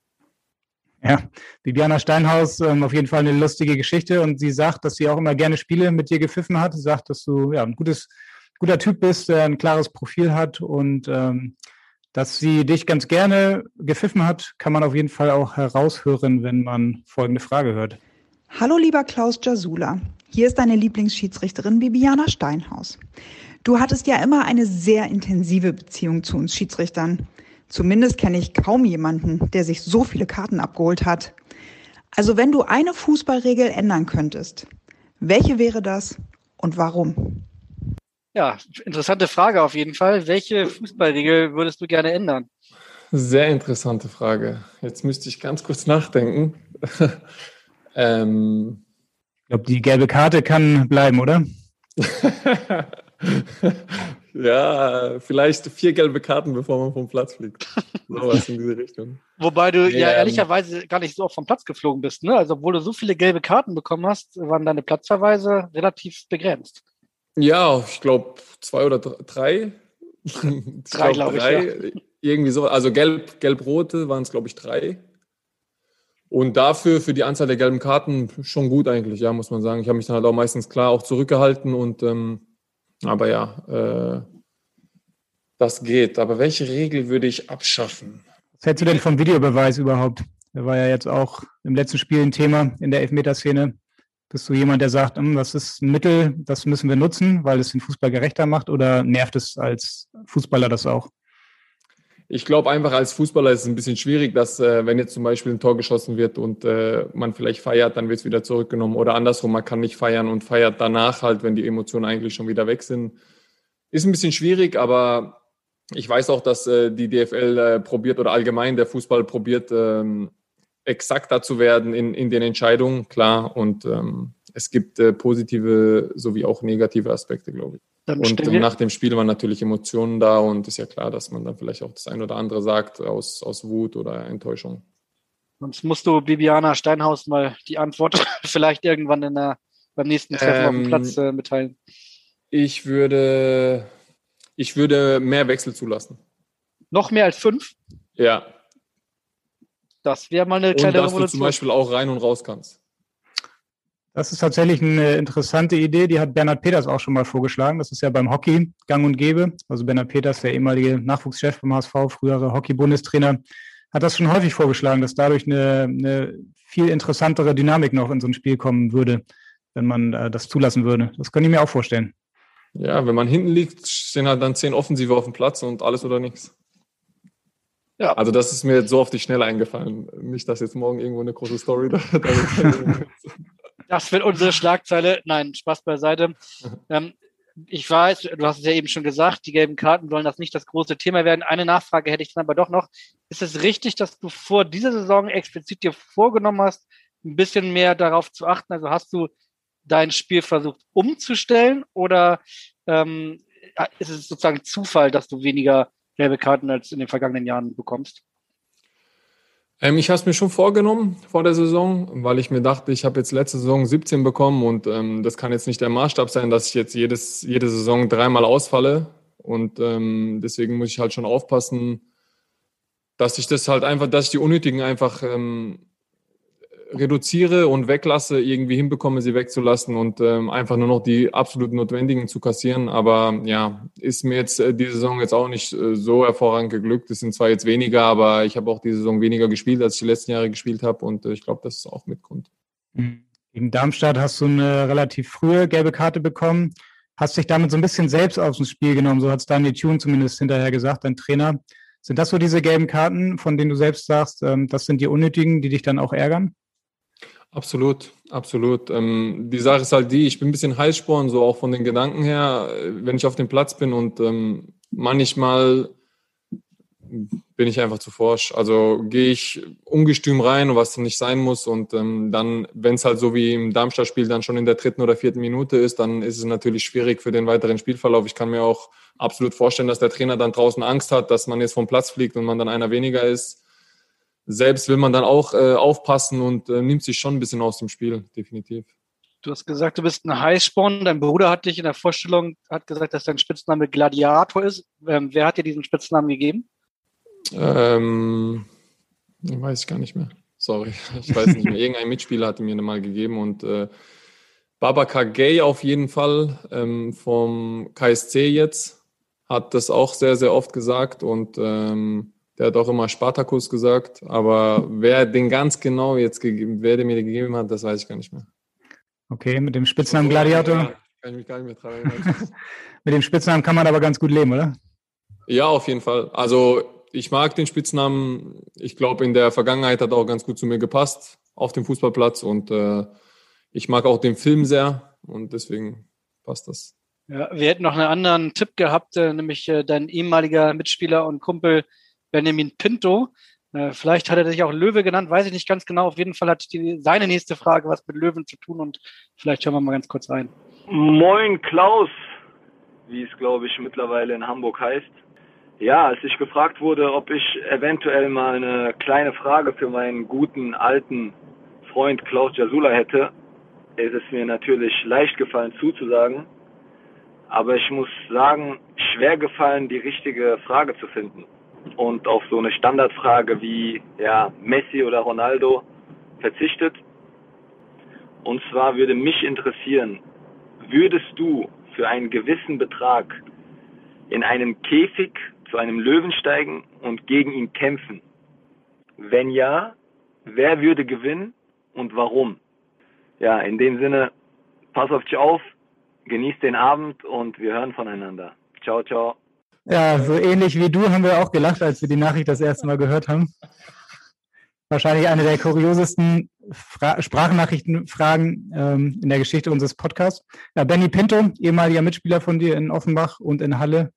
Ja, Bibiana Steinhaus, ähm, auf jeden Fall eine lustige Geschichte und sie sagt, dass sie auch immer gerne Spiele mit dir gepfiffen hat. Sie sagt, dass du ja, ein gutes, guter Typ bist, der ein klares Profil hat und ähm, dass sie dich ganz gerne gepfiffen hat, kann man auf jeden Fall auch heraushören, wenn man folgende Frage hört. Hallo lieber Klaus Jasula, hier ist deine Lieblingsschiedsrichterin Bibiana Steinhaus. Du hattest ja immer eine sehr intensive Beziehung zu uns Schiedsrichtern. Zumindest kenne ich kaum jemanden, der sich so viele Karten abgeholt hat. Also wenn du eine Fußballregel ändern könntest, welche wäre das und warum? Ja, interessante Frage auf jeden Fall. Welche Fußballregel würdest du gerne ändern? Sehr interessante Frage. Jetzt müsste ich ganz kurz nachdenken. ähm, ich glaube, die gelbe Karte kann bleiben, oder? ja, vielleicht vier gelbe Karten, bevor man vom Platz fliegt. Sowas in diese Richtung. Wobei du ja, ja ehrlicherweise gar nicht so oft vom Platz geflogen bist. Ne? Also, obwohl du so viele gelbe Karten bekommen hast, waren deine Platzverweise relativ begrenzt. Ja, ich glaube zwei oder drei. drei, glaube ich. Glaub, ja. Irgendwie so. Also gelb, gelb-rote waren es, glaube ich, drei. Und dafür, für die Anzahl der gelben Karten, schon gut eigentlich, ja, muss man sagen. Ich habe mich dann halt auch meistens klar auch zurückgehalten und ähm, aber ja, äh, das geht. Aber welche Regel würde ich abschaffen? Was hältst du denn vom Videobeweis überhaupt? Der war ja jetzt auch im letzten Spiel ein Thema in der Elfmeterszene. Bist du jemand, der sagt, hm, das ist ein Mittel, das müssen wir nutzen, weil es den Fußball gerechter macht oder nervt es als Fußballer das auch? Ich glaube einfach als Fußballer ist es ein bisschen schwierig, dass äh, wenn jetzt zum Beispiel ein Tor geschossen wird und äh, man vielleicht feiert, dann wird es wieder zurückgenommen oder andersrum, man kann nicht feiern und feiert danach halt, wenn die Emotionen eigentlich schon wieder weg sind. Ist ein bisschen schwierig, aber ich weiß auch, dass äh, die DFL äh, probiert oder allgemein der Fußball probiert, ähm, exakter zu werden in, in den Entscheidungen, klar. Und ähm, es gibt äh, positive sowie auch negative Aspekte, glaube ich. Dann und nach dem Spiel waren natürlich Emotionen da und ist ja klar, dass man dann vielleicht auch das ein oder andere sagt aus, aus Wut oder Enttäuschung. Sonst musst du Bibiana Steinhaus mal die Antwort vielleicht irgendwann in der, beim nächsten Treffen ähm, auf dem ähm, Platz äh, mitteilen. Ich würde, ich würde mehr Wechsel zulassen. Noch mehr als fünf? Ja. Das wäre mal eine kleine und dass Revolution. du zum Beispiel auch rein und raus kannst. Das ist tatsächlich eine interessante Idee, die hat Bernhard Peters auch schon mal vorgeschlagen. Das ist ja beim Hockey gang und gäbe. Also Bernhard Peters, der ehemalige Nachwuchschef beim HSV, frühere Hockey-Bundestrainer, hat das schon häufig vorgeschlagen, dass dadurch eine, eine, viel interessantere Dynamik noch in so ein Spiel kommen würde, wenn man äh, das zulassen würde. Das kann ich mir auch vorstellen. Ja, wenn man hinten liegt, stehen halt dann zehn Offensive auf dem Platz und alles oder nichts. Ja. Also das ist mir jetzt so auf die Schnelle eingefallen. Nicht, dass jetzt morgen irgendwo eine große Story da, da Das wird unsere Schlagzeile. Nein, Spaß beiseite. Ähm, ich weiß, du hast es ja eben schon gesagt, die gelben Karten sollen das nicht das große Thema werden. Eine Nachfrage hätte ich dann aber doch noch. Ist es richtig, dass du vor dieser Saison explizit dir vorgenommen hast, ein bisschen mehr darauf zu achten? Also hast du dein Spiel versucht umzustellen oder ähm, ist es sozusagen Zufall, dass du weniger gelbe Karten als in den vergangenen Jahren bekommst? Ähm, ich habe es mir schon vorgenommen vor der Saison, weil ich mir dachte, ich habe jetzt letzte Saison 17 bekommen und ähm, das kann jetzt nicht der Maßstab sein, dass ich jetzt jedes, jede Saison dreimal ausfalle. Und ähm, deswegen muss ich halt schon aufpassen, dass ich das halt einfach, dass ich die Unnötigen einfach ähm, reduziere und weglasse, irgendwie hinbekomme, sie wegzulassen und ähm, einfach nur noch die absolut notwendigen zu kassieren. Aber ja, ist mir jetzt äh, die Saison jetzt auch nicht äh, so hervorragend geglückt. Es sind zwar jetzt weniger, aber ich habe auch die Saison weniger gespielt, als ich die letzten Jahre gespielt habe und äh, ich glaube, das ist auch mit Grund. Mhm. Gegen Darmstadt hast du eine relativ frühe gelbe Karte bekommen. Hast dich damit so ein bisschen selbst dem Spiel genommen, so hat es Daniel Thune zumindest hinterher gesagt, dein Trainer. Sind das so diese gelben Karten, von denen du selbst sagst, ähm, das sind die unnötigen, die dich dann auch ärgern? Absolut, absolut. Ähm, die Sache ist halt die, ich bin ein bisschen Heißsporn, so auch von den Gedanken her, wenn ich auf dem Platz bin und ähm, manchmal bin ich einfach zu forsch. Also gehe ich ungestüm rein, was nicht sein muss. Und ähm, dann, wenn es halt so wie im Darmstadt-Spiel dann schon in der dritten oder vierten Minute ist, dann ist es natürlich schwierig für den weiteren Spielverlauf. Ich kann mir auch absolut vorstellen, dass der Trainer dann draußen Angst hat, dass man jetzt vom Platz fliegt und man dann einer weniger ist selbst will man dann auch äh, aufpassen und äh, nimmt sich schon ein bisschen aus dem Spiel, definitiv. Du hast gesagt, du bist ein Heißsporn. Dein Bruder hat dich in der Vorstellung hat gesagt, dass dein Spitzname Gladiator ist. Ähm, wer hat dir diesen Spitznamen gegeben? Ähm, weiß ich gar nicht mehr. sorry, ich weiß nicht mehr. Irgendein Mitspieler hatte mir mal gegeben und äh, Babaka Gay auf jeden Fall ähm, vom KSC jetzt hat das auch sehr, sehr oft gesagt und ähm, der hat auch immer Spartakus gesagt, aber wer den ganz genau jetzt gegeben, wer der mir den gegeben hat, das weiß ich gar nicht mehr. Okay, mit dem Spitznamen Gladiator. Ja, kann ich mich gar nicht mehr dran erinnern. mit dem Spitznamen kann man aber ganz gut leben, oder? Ja, auf jeden Fall. Also ich mag den Spitznamen. Ich glaube, in der Vergangenheit hat er auch ganz gut zu mir gepasst auf dem Fußballplatz und äh, ich mag auch den Film sehr und deswegen passt das. Ja, wir hätten noch einen anderen Tipp gehabt, äh, nämlich äh, dein ehemaliger Mitspieler und Kumpel Benjamin Pinto. Äh, vielleicht hat er sich auch Löwe genannt, weiß ich nicht ganz genau. Auf jeden Fall hat die, seine nächste Frage was mit Löwen zu tun und vielleicht hören wir mal ganz kurz rein. Moin Klaus, wie es glaube ich mittlerweile in Hamburg heißt. Ja, als ich gefragt wurde, ob ich eventuell mal eine kleine Frage für meinen guten alten Freund Klaus Jasula hätte, ist es mir natürlich leicht gefallen zuzusagen. Aber ich muss sagen, schwer gefallen, die richtige Frage zu finden. Und auf so eine Standardfrage wie ja, Messi oder Ronaldo verzichtet. Und zwar würde mich interessieren, würdest du für einen gewissen Betrag in einem Käfig zu einem Löwen steigen und gegen ihn kämpfen? Wenn ja, wer würde gewinnen und warum? Ja, in dem Sinne, pass auf dich auf, genießt den Abend und wir hören voneinander. Ciao, ciao. Ja, so ähnlich wie du haben wir auch gelacht, als wir die Nachricht das erste Mal gehört haben. Wahrscheinlich eine der kuriosesten Fra Sprachnachrichtenfragen ähm, in der Geschichte unseres Podcasts. Ja, Benny Pinto, ehemaliger Mitspieler von dir in Offenbach und in Halle.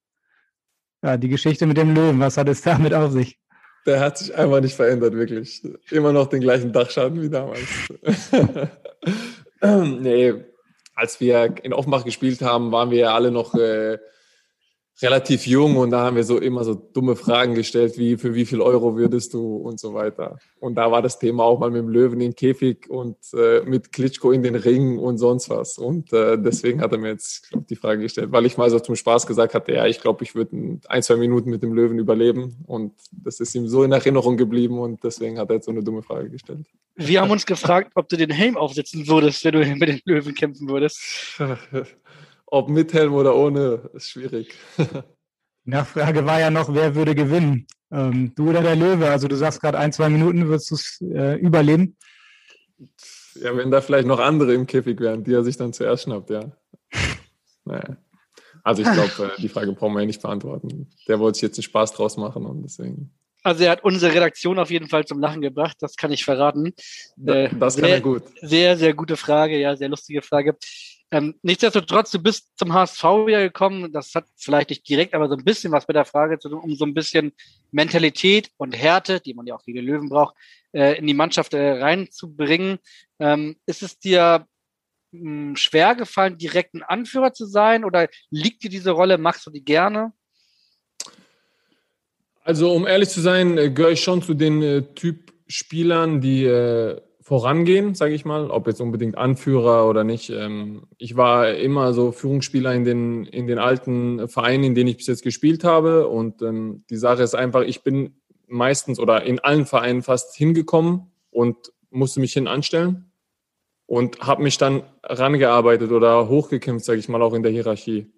Ja, die Geschichte mit dem Löwen, was hat es damit auf sich? Der hat sich einfach nicht verändert, wirklich. Immer noch den gleichen Dachschaden wie damals. nee, als wir in Offenbach gespielt haben, waren wir ja alle noch äh, relativ jung und da haben wir so immer so dumme Fragen gestellt, wie für wie viel Euro würdest du und so weiter. Und da war das Thema auch mal mit dem Löwen in den Käfig und äh, mit Klitschko in den Ring und sonst was. Und äh, deswegen hat er mir jetzt glaub, die Frage gestellt, weil ich mal so zum Spaß gesagt hatte, ja, ich glaube, ich würde ein, zwei Minuten mit dem Löwen überleben. Und das ist ihm so in Erinnerung geblieben und deswegen hat er jetzt so eine dumme Frage gestellt. Wir haben uns gefragt, ob du den Helm aufsetzen würdest, wenn du mit den Löwen kämpfen würdest. Ob mit Helm oder ohne, ist schwierig. Die Nachfrage war ja noch, wer würde gewinnen? Ähm, du oder der Löwe? Also du sagst gerade ein, zwei Minuten würdest du es äh, überleben. Ja, wenn da vielleicht noch andere im Käfig wären, die er sich dann zuerst schnappt, ja. naja. Also ich glaube, äh, die Frage brauchen wir ja nicht beantworten. Der wollte sich jetzt einen Spaß draus machen und deswegen. Also er hat unsere Redaktion auf jeden Fall zum Lachen gebracht, das kann ich verraten. Äh, das kann sehr, er gut. Sehr, sehr gute Frage, ja, sehr lustige Frage. Ähm, nichtsdestotrotz, du bist zum HSV wieder gekommen. Das hat vielleicht nicht direkt, aber so ein bisschen was mit der Frage zu tun, um so ein bisschen Mentalität und Härte, die man ja auch gegen Löwen braucht, äh, in die Mannschaft äh, reinzubringen. Ähm, ist es dir mh, hm, schwer gefallen, direkt ein Anführer zu sein oder liegt dir diese Rolle? Machst du die gerne? Also, um ehrlich zu sein, äh, gehöre ich schon zu den äh, Typ Spielern, die äh, vorangehen, sage ich mal, ob jetzt unbedingt Anführer oder nicht. Ähm, ich war immer so Führungsspieler in den, in den alten Vereinen, in denen ich bis jetzt gespielt habe. Und ähm, die Sache ist einfach, ich bin meistens oder in allen Vereinen fast hingekommen und musste mich hin anstellen und habe mich dann rangearbeitet oder hochgekämpft, sage ich mal, auch in der Hierarchie.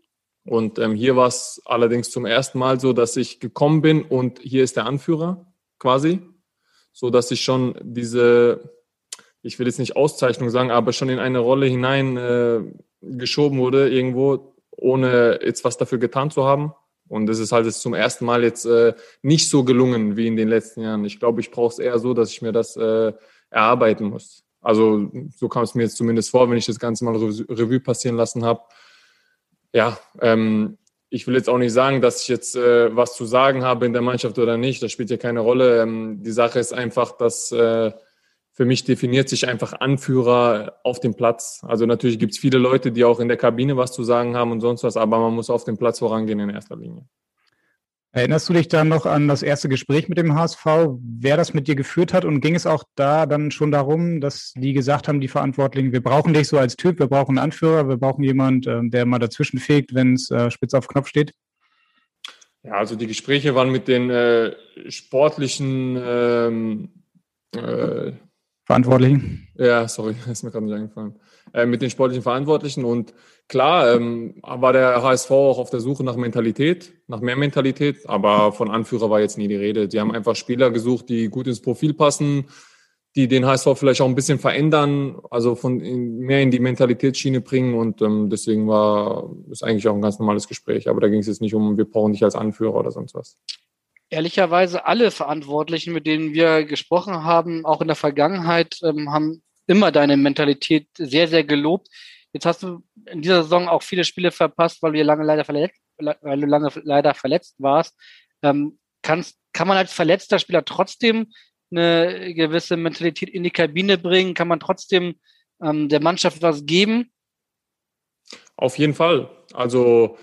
Und ähm, hier war es allerdings zum ersten Mal so, dass ich gekommen bin und hier ist der Anführer quasi, so dass ich schon diese ich will jetzt nicht Auszeichnung sagen, aber schon in eine Rolle hinein äh, geschoben wurde irgendwo, ohne jetzt was dafür getan zu haben. Und es ist halt jetzt zum ersten Mal jetzt äh, nicht so gelungen wie in den letzten Jahren. Ich glaube, ich brauche es eher so, dass ich mir das äh, erarbeiten muss. Also so kam es mir jetzt zumindest vor, wenn ich das Ganze mal Revue passieren lassen habe. Ja, ähm, ich will jetzt auch nicht sagen, dass ich jetzt äh, was zu sagen habe in der Mannschaft oder nicht. Das spielt ja keine Rolle. Ähm, die Sache ist einfach, dass äh, für mich definiert sich einfach Anführer auf dem Platz. Also natürlich gibt es viele Leute, die auch in der Kabine was zu sagen haben und sonst was, aber man muss auf dem Platz vorangehen in erster Linie. Erinnerst du dich dann noch an das erste Gespräch mit dem HSV, wer das mit dir geführt hat? Und ging es auch da dann schon darum, dass die gesagt haben, die Verantwortlichen, wir brauchen dich so als Typ, wir brauchen einen Anführer, wir brauchen jemanden, ähm, der mal dazwischen fegt, wenn es äh, spitz auf Knopf steht? Ja, also die Gespräche waren mit den äh, sportlichen ähm, Äh, Verantwortlichen? Ja, sorry, ist mir gerade nicht eingefallen. Äh, mit den sportlichen Verantwortlichen. Und klar, ähm, war der HSV auch auf der Suche nach Mentalität, nach mehr Mentalität, aber von Anführer war jetzt nie die Rede. Die haben einfach Spieler gesucht, die gut ins Profil passen, die den HSV vielleicht auch ein bisschen verändern, also von in, mehr in die Mentalitätsschiene bringen. Und ähm, deswegen war es eigentlich auch ein ganz normales Gespräch. Aber da ging es jetzt nicht um, wir brauchen dich als Anführer oder sonst was ehrlicherweise alle Verantwortlichen, mit denen wir gesprochen haben, auch in der Vergangenheit, ähm, haben immer deine Mentalität sehr, sehr gelobt. Jetzt hast du in dieser Saison auch viele Spiele verpasst, weil du lange leider verletzt, weil du lange leider verletzt warst. Ähm, kannst, kann man als verletzter Spieler trotzdem eine gewisse Mentalität in die Kabine bringen? Kann man trotzdem ähm, der Mannschaft was geben? Auf jeden Fall. Also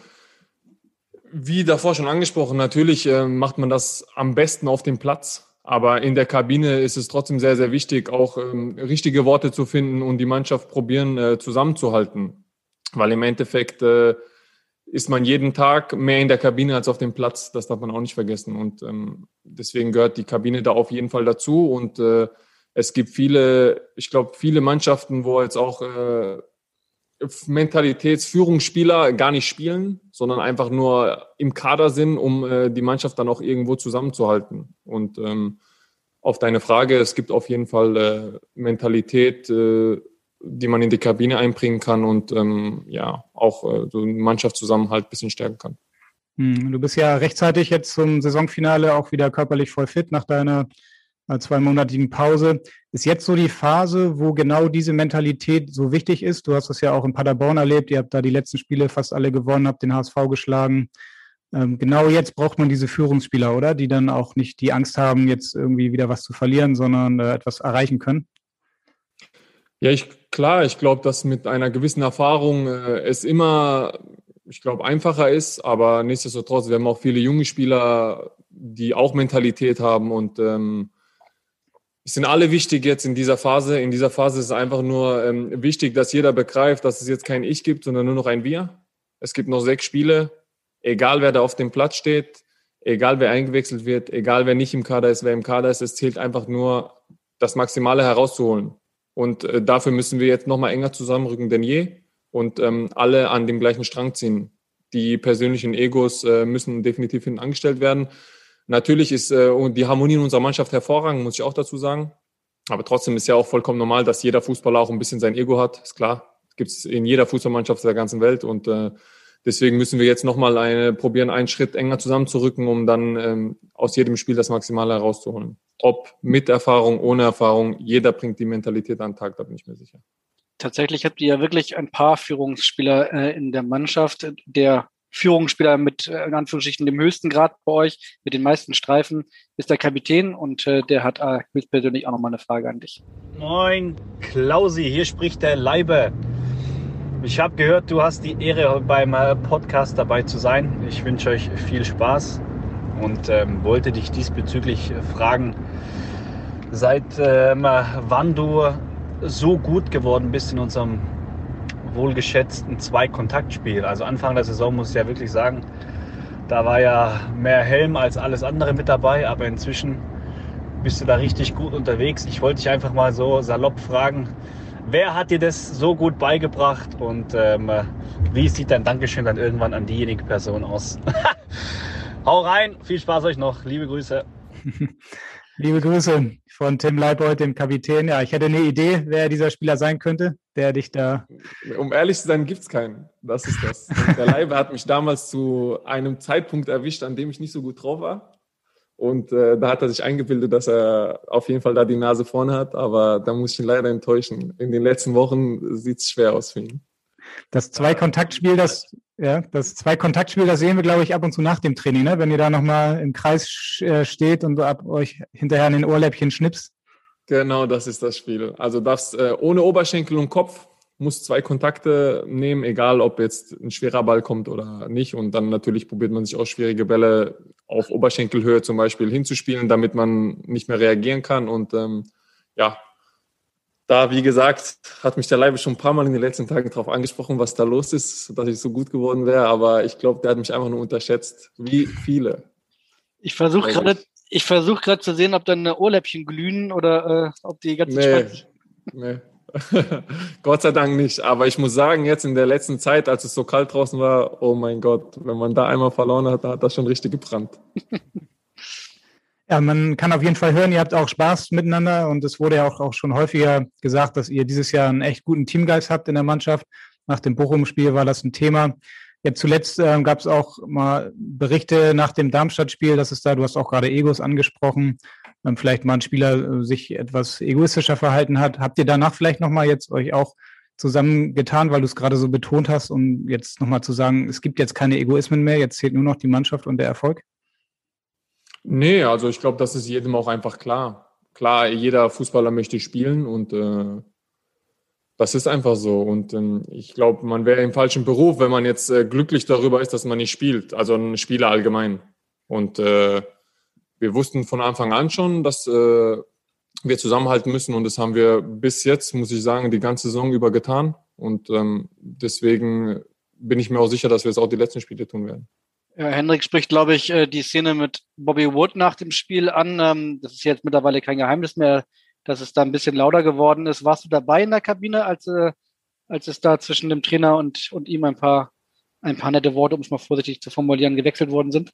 wie davor schon angesprochen, natürlich äh, macht man das am besten auf dem Platz. Aber in der Kabine ist es trotzdem sehr, sehr wichtig, auch ähm, richtige Worte zu finden und die Mannschaft probieren äh, zusammenzuhalten. Weil im Endeffekt äh, ist man jeden Tag mehr in der Kabine als auf dem Platz. Das darf man auch nicht vergessen. Und ähm, deswegen gehört die Kabine da auf jeden Fall dazu. Und äh, es gibt viele, ich glaube, viele Mannschaften, wo jetzt auch äh, Mentalitätsführungsspieler gar nicht spielen, sondern einfach nur im Kader sind, um äh, die Mannschaft dann auch irgendwo zusammenzuhalten. Und ähm, auf deine Frage, es gibt auf jeden Fall äh, Mentalität, äh, die man in die Kabine einbringen kann und ähm, ja, auch äh, so einen Mannschaftszusammenhalt ein bisschen stärken kann. Hm, du bist ja rechtzeitig jetzt zum Saisonfinale auch wieder körperlich voll fit nach deiner zweimonatigen Pause. Ist jetzt so die Phase, wo genau diese Mentalität so wichtig ist? Du hast das ja auch in Paderborn erlebt. Ihr habt da die letzten Spiele fast alle gewonnen, habt den HSV geschlagen. Ähm, genau jetzt braucht man diese Führungsspieler, oder? Die dann auch nicht die Angst haben, jetzt irgendwie wieder was zu verlieren, sondern äh, etwas erreichen können. Ja, ich, klar, ich glaube, dass mit einer gewissen Erfahrung äh, es immer, ich glaube, einfacher ist, aber nichtsdestotrotz, wir haben auch viele junge Spieler, die auch Mentalität haben und ähm, sind alle wichtig jetzt in dieser Phase. In dieser Phase ist es einfach nur ähm, wichtig, dass jeder begreift, dass es jetzt kein Ich gibt, sondern nur noch ein Wir. Es gibt noch sechs Spiele, egal wer da auf dem Platz steht, egal wer eingewechselt wird, egal wer nicht im Kader ist, wer im Kader ist. Es zählt einfach nur, das Maximale herauszuholen. Und äh, dafür müssen wir jetzt noch mal enger zusammenrücken denn je und ähm, alle an dem gleichen Strang ziehen. Die persönlichen Egos äh, müssen definitiv hinten angestellt werden. Natürlich ist äh, die Harmonie in unserer Mannschaft hervorragend, muss ich auch dazu sagen. Aber trotzdem ist ja auch vollkommen normal, dass jeder Fußballer auch ein bisschen sein Ego hat. Ist klar. Gibt es in jeder Fußballmannschaft der ganzen Welt. Und äh, deswegen müssen wir jetzt nochmal eine, probieren, einen Schritt enger zusammenzurücken, um dann ähm, aus jedem Spiel das Maximale herauszuholen. Ob mit Erfahrung, ohne Erfahrung, jeder bringt die Mentalität an den Tag, da bin ich mir sicher. Tatsächlich habt ihr ja wirklich ein paar Führungsspieler äh, in der Mannschaft. Der Führungsspieler mit, äh, in Anführungsstrichen, dem höchsten Grad bei euch, mit den meisten Streifen, ist der Kapitän und äh, der hat äh, persönlich auch nochmal eine Frage an dich. Moin, Klausi, hier spricht der Leibe. Ich habe gehört, du hast die Ehre, beim äh, Podcast dabei zu sein. Ich wünsche euch viel Spaß und ähm, wollte dich diesbezüglich fragen, seit ähm, wann du so gut geworden bist in unserem wohlgeschätzten Zwei-Kontakt-Spiel. Also Anfang der Saison muss ich ja wirklich sagen, da war ja mehr Helm als alles andere mit dabei, aber inzwischen bist du da richtig gut unterwegs. Ich wollte dich einfach mal so salopp fragen, wer hat dir das so gut beigebracht und ähm, wie sieht dein Dankeschön dann irgendwann an diejenige Person aus? Hau rein, viel Spaß euch noch, liebe Grüße. Liebe Grüße von Tim Leibold, dem Kapitän. Ja, ich hätte eine Idee, wer dieser Spieler sein könnte, der dich da. Um ehrlich zu sein, gibt es keinen. Das ist das. Der Leibe hat mich damals zu einem Zeitpunkt erwischt, an dem ich nicht so gut drauf war. Und äh, da hat er sich eingebildet, dass er auf jeden Fall da die Nase vorne hat. Aber da muss ich ihn leider enttäuschen. In den letzten Wochen sieht es schwer aus für ihn. Das Zwei-Kontaktspiel, das, ja, das Zwei-Kontaktspiel, das sehen wir, glaube ich, ab und zu nach dem Training, ne? wenn ihr da nochmal im Kreis äh, steht und ab euch hinterher in den Ohrläppchen schnippst. Genau, das ist das Spiel. Also darfst äh, ohne Oberschenkel und Kopf muss zwei Kontakte nehmen, egal ob jetzt ein schwerer Ball kommt oder nicht. Und dann natürlich probiert man sich auch schwierige Bälle auf Oberschenkelhöhe zum Beispiel hinzuspielen, damit man nicht mehr reagieren kann. Und ähm, ja, da, wie gesagt, hat mich der Leibe schon ein paar Mal in den letzten Tagen darauf angesprochen, was da los ist, dass ich so gut geworden wäre. Aber ich glaube, der hat mich einfach nur unterschätzt, wie viele. Ich versuche gerade, ich versuche gerade zu sehen, ob deine Ohrläppchen glühen oder äh, ob die ganze Nee, nee. Gott sei Dank nicht. Aber ich muss sagen, jetzt in der letzten Zeit, als es so kalt draußen war, oh mein Gott, wenn man da einmal verloren hat, dann hat das schon richtig gebrannt. Ja, man kann auf jeden Fall hören, ihr habt auch Spaß miteinander und es wurde ja auch, auch schon häufiger gesagt, dass ihr dieses Jahr einen echt guten Teamgeist habt in der Mannschaft. Nach dem Bochum-Spiel war das ein Thema. Jetzt zuletzt ähm, gab es auch mal Berichte nach dem Darmstadt-Spiel, dass es da, du hast auch gerade Egos angesprochen, ähm, vielleicht mal ein Spieler äh, sich etwas egoistischer verhalten hat. Habt ihr danach vielleicht nochmal jetzt euch auch zusammengetan, weil du es gerade so betont hast, um jetzt nochmal zu sagen, es gibt jetzt keine Egoismen mehr, jetzt zählt nur noch die Mannschaft und der Erfolg? Nee, also ich glaube, das ist jedem auch einfach klar. Klar, jeder Fußballer möchte spielen und äh, das ist einfach so. Und ähm, ich glaube, man wäre im falschen Beruf, wenn man jetzt äh, glücklich darüber ist, dass man nicht spielt. Also ein Spieler allgemein. Und äh, wir wussten von Anfang an schon, dass äh, wir zusammenhalten müssen. Und das haben wir bis jetzt, muss ich sagen, die ganze Saison über getan. Und ähm, deswegen bin ich mir auch sicher, dass wir es auch die letzten Spiele tun werden. Ja, Hendrik spricht, glaube ich, äh, die Szene mit Bobby Wood nach dem Spiel an. Ähm, Das ist jetzt mittlerweile kein Geheimnis mehr, dass es da ein bisschen lauter geworden ist. Warst du dabei in der Kabine, als, äh, als es da zwischen dem Trainer und, und ihm ein paar, ein paar nette Worte, um es mal vorsichtig zu formulieren, gewechselt worden sind?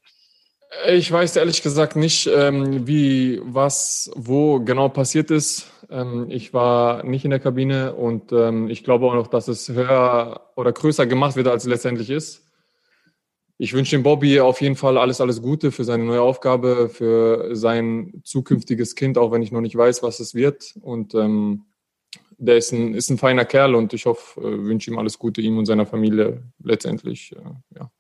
Ich weiß ehrlich gesagt nicht, ähm, wie, was, wo genau passiert ist. Ähm, ich war nicht in der Kabine und ich glaube auch noch, dass es höher oder größer gemacht wird, als es letztendlich ist. Ich wünsche dem Bobby auf jeden Fall alles, alles Gute für seine neue Aufgabe, für sein zukünftiges Kind, auch wenn ich noch nicht weiß, was es wird. Und ähm, der ist ein, ist ein feiner Kerl und ich hoffe, äh, wünsche ihm alles Gute, ihm und seiner Familie letztendlich. Äh, ja.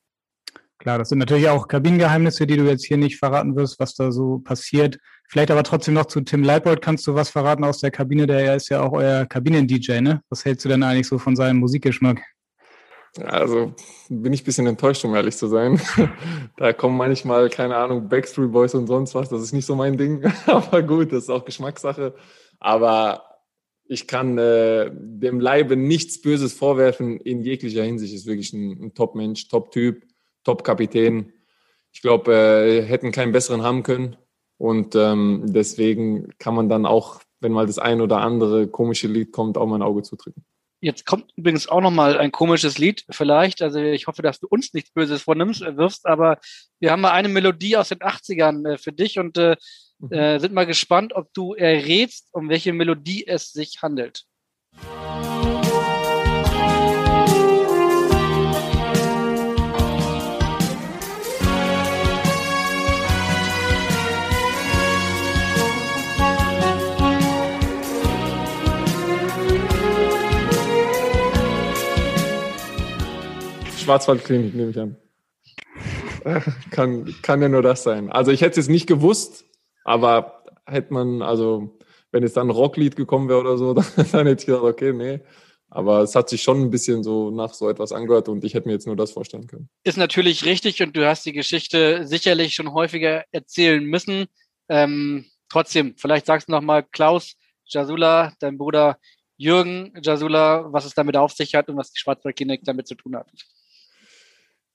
Klar, das sind natürlich auch Kabinengeheimnisse, die du jetzt hier nicht verraten wirst, was da so passiert. Vielleicht aber trotzdem noch zu Tim Leipold. Kannst du was verraten aus der Kabine? Der ist ja auch euer Kabinen-DJ, ne? Was hältst du denn eigentlich so von seinem Musikgeschmack? Also bin ich ein bisschen enttäuscht, um ehrlich zu sein. Da kommen manchmal, keine Ahnung, Backstreet Boys und sonst was. Das ist nicht so mein Ding. Aber gut, das ist auch Geschmackssache. Aber ich kann äh, dem Leibe nichts Böses vorwerfen in jeglicher Hinsicht. Ist wirklich ein, ein Top-Mensch, Top-Typ, Top-Kapitän. Ich glaube, äh, hätten keinen besseren haben können. Und ähm, deswegen kann man dann auch, wenn mal das ein oder andere komische Lied kommt, auch mal ein Auge zudrücken. Jetzt kommt übrigens auch noch mal ein komisches Lied vielleicht. Also ich hoffe, dass du uns nichts Böses vornimmst, äh, wirfst, aber wir haben mal eine Melodie aus den 80ern äh, für dich und äh, äh, sind mal gespannt, ob du errätst, um welche Melodie es sich handelt. Schwarzwaldklinik nehme ich an. kann, kann ja nur das sein. Also ich hätte es nicht gewusst, aber hätte man, also wenn jetzt dann ein Rocklied gekommen wäre oder so, dann, dann hätte ich gedacht, okay, nee. Aber es hat sich schon ein bisschen so nach so etwas angehört und ich hätte mir jetzt nur das vorstellen können. Ist natürlich richtig und du hast die Geschichte sicherlich schon häufiger erzählen müssen. Ähm, trotzdem, vielleicht sagst du noch mal, Klaus Jasula, dein Bruder Jürgen Jasula, was es damit auf sich hat und was die Schwarzwaldklinik damit zu tun hat.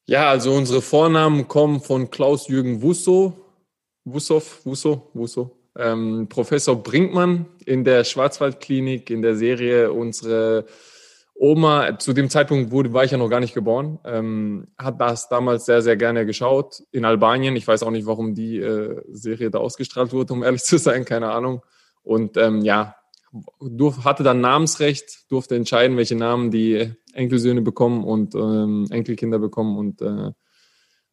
Ja, also unsere Vornamen kommen von Klaus-Jürgen Wusso, Wussow, Wusso, Wusso, ähm, Professor Brinkmann in der Schwarzwaldklinik in der Serie unsere Oma, zu dem Zeitpunkt wurde, war ich ja noch gar nicht geboren, ähm, hat das damals sehr, sehr gerne geschaut in Albanien. Ich weiß auch nicht, warum die äh, Serie da ausgestrahlt wurde, um ehrlich zu sein, keine Ahnung. Und ähm, ja, durf, hatte dann Namensrecht, durfte entscheiden, welche Namen die Enkelsöhne bekommen und ähm, Enkelkinder bekommen und äh,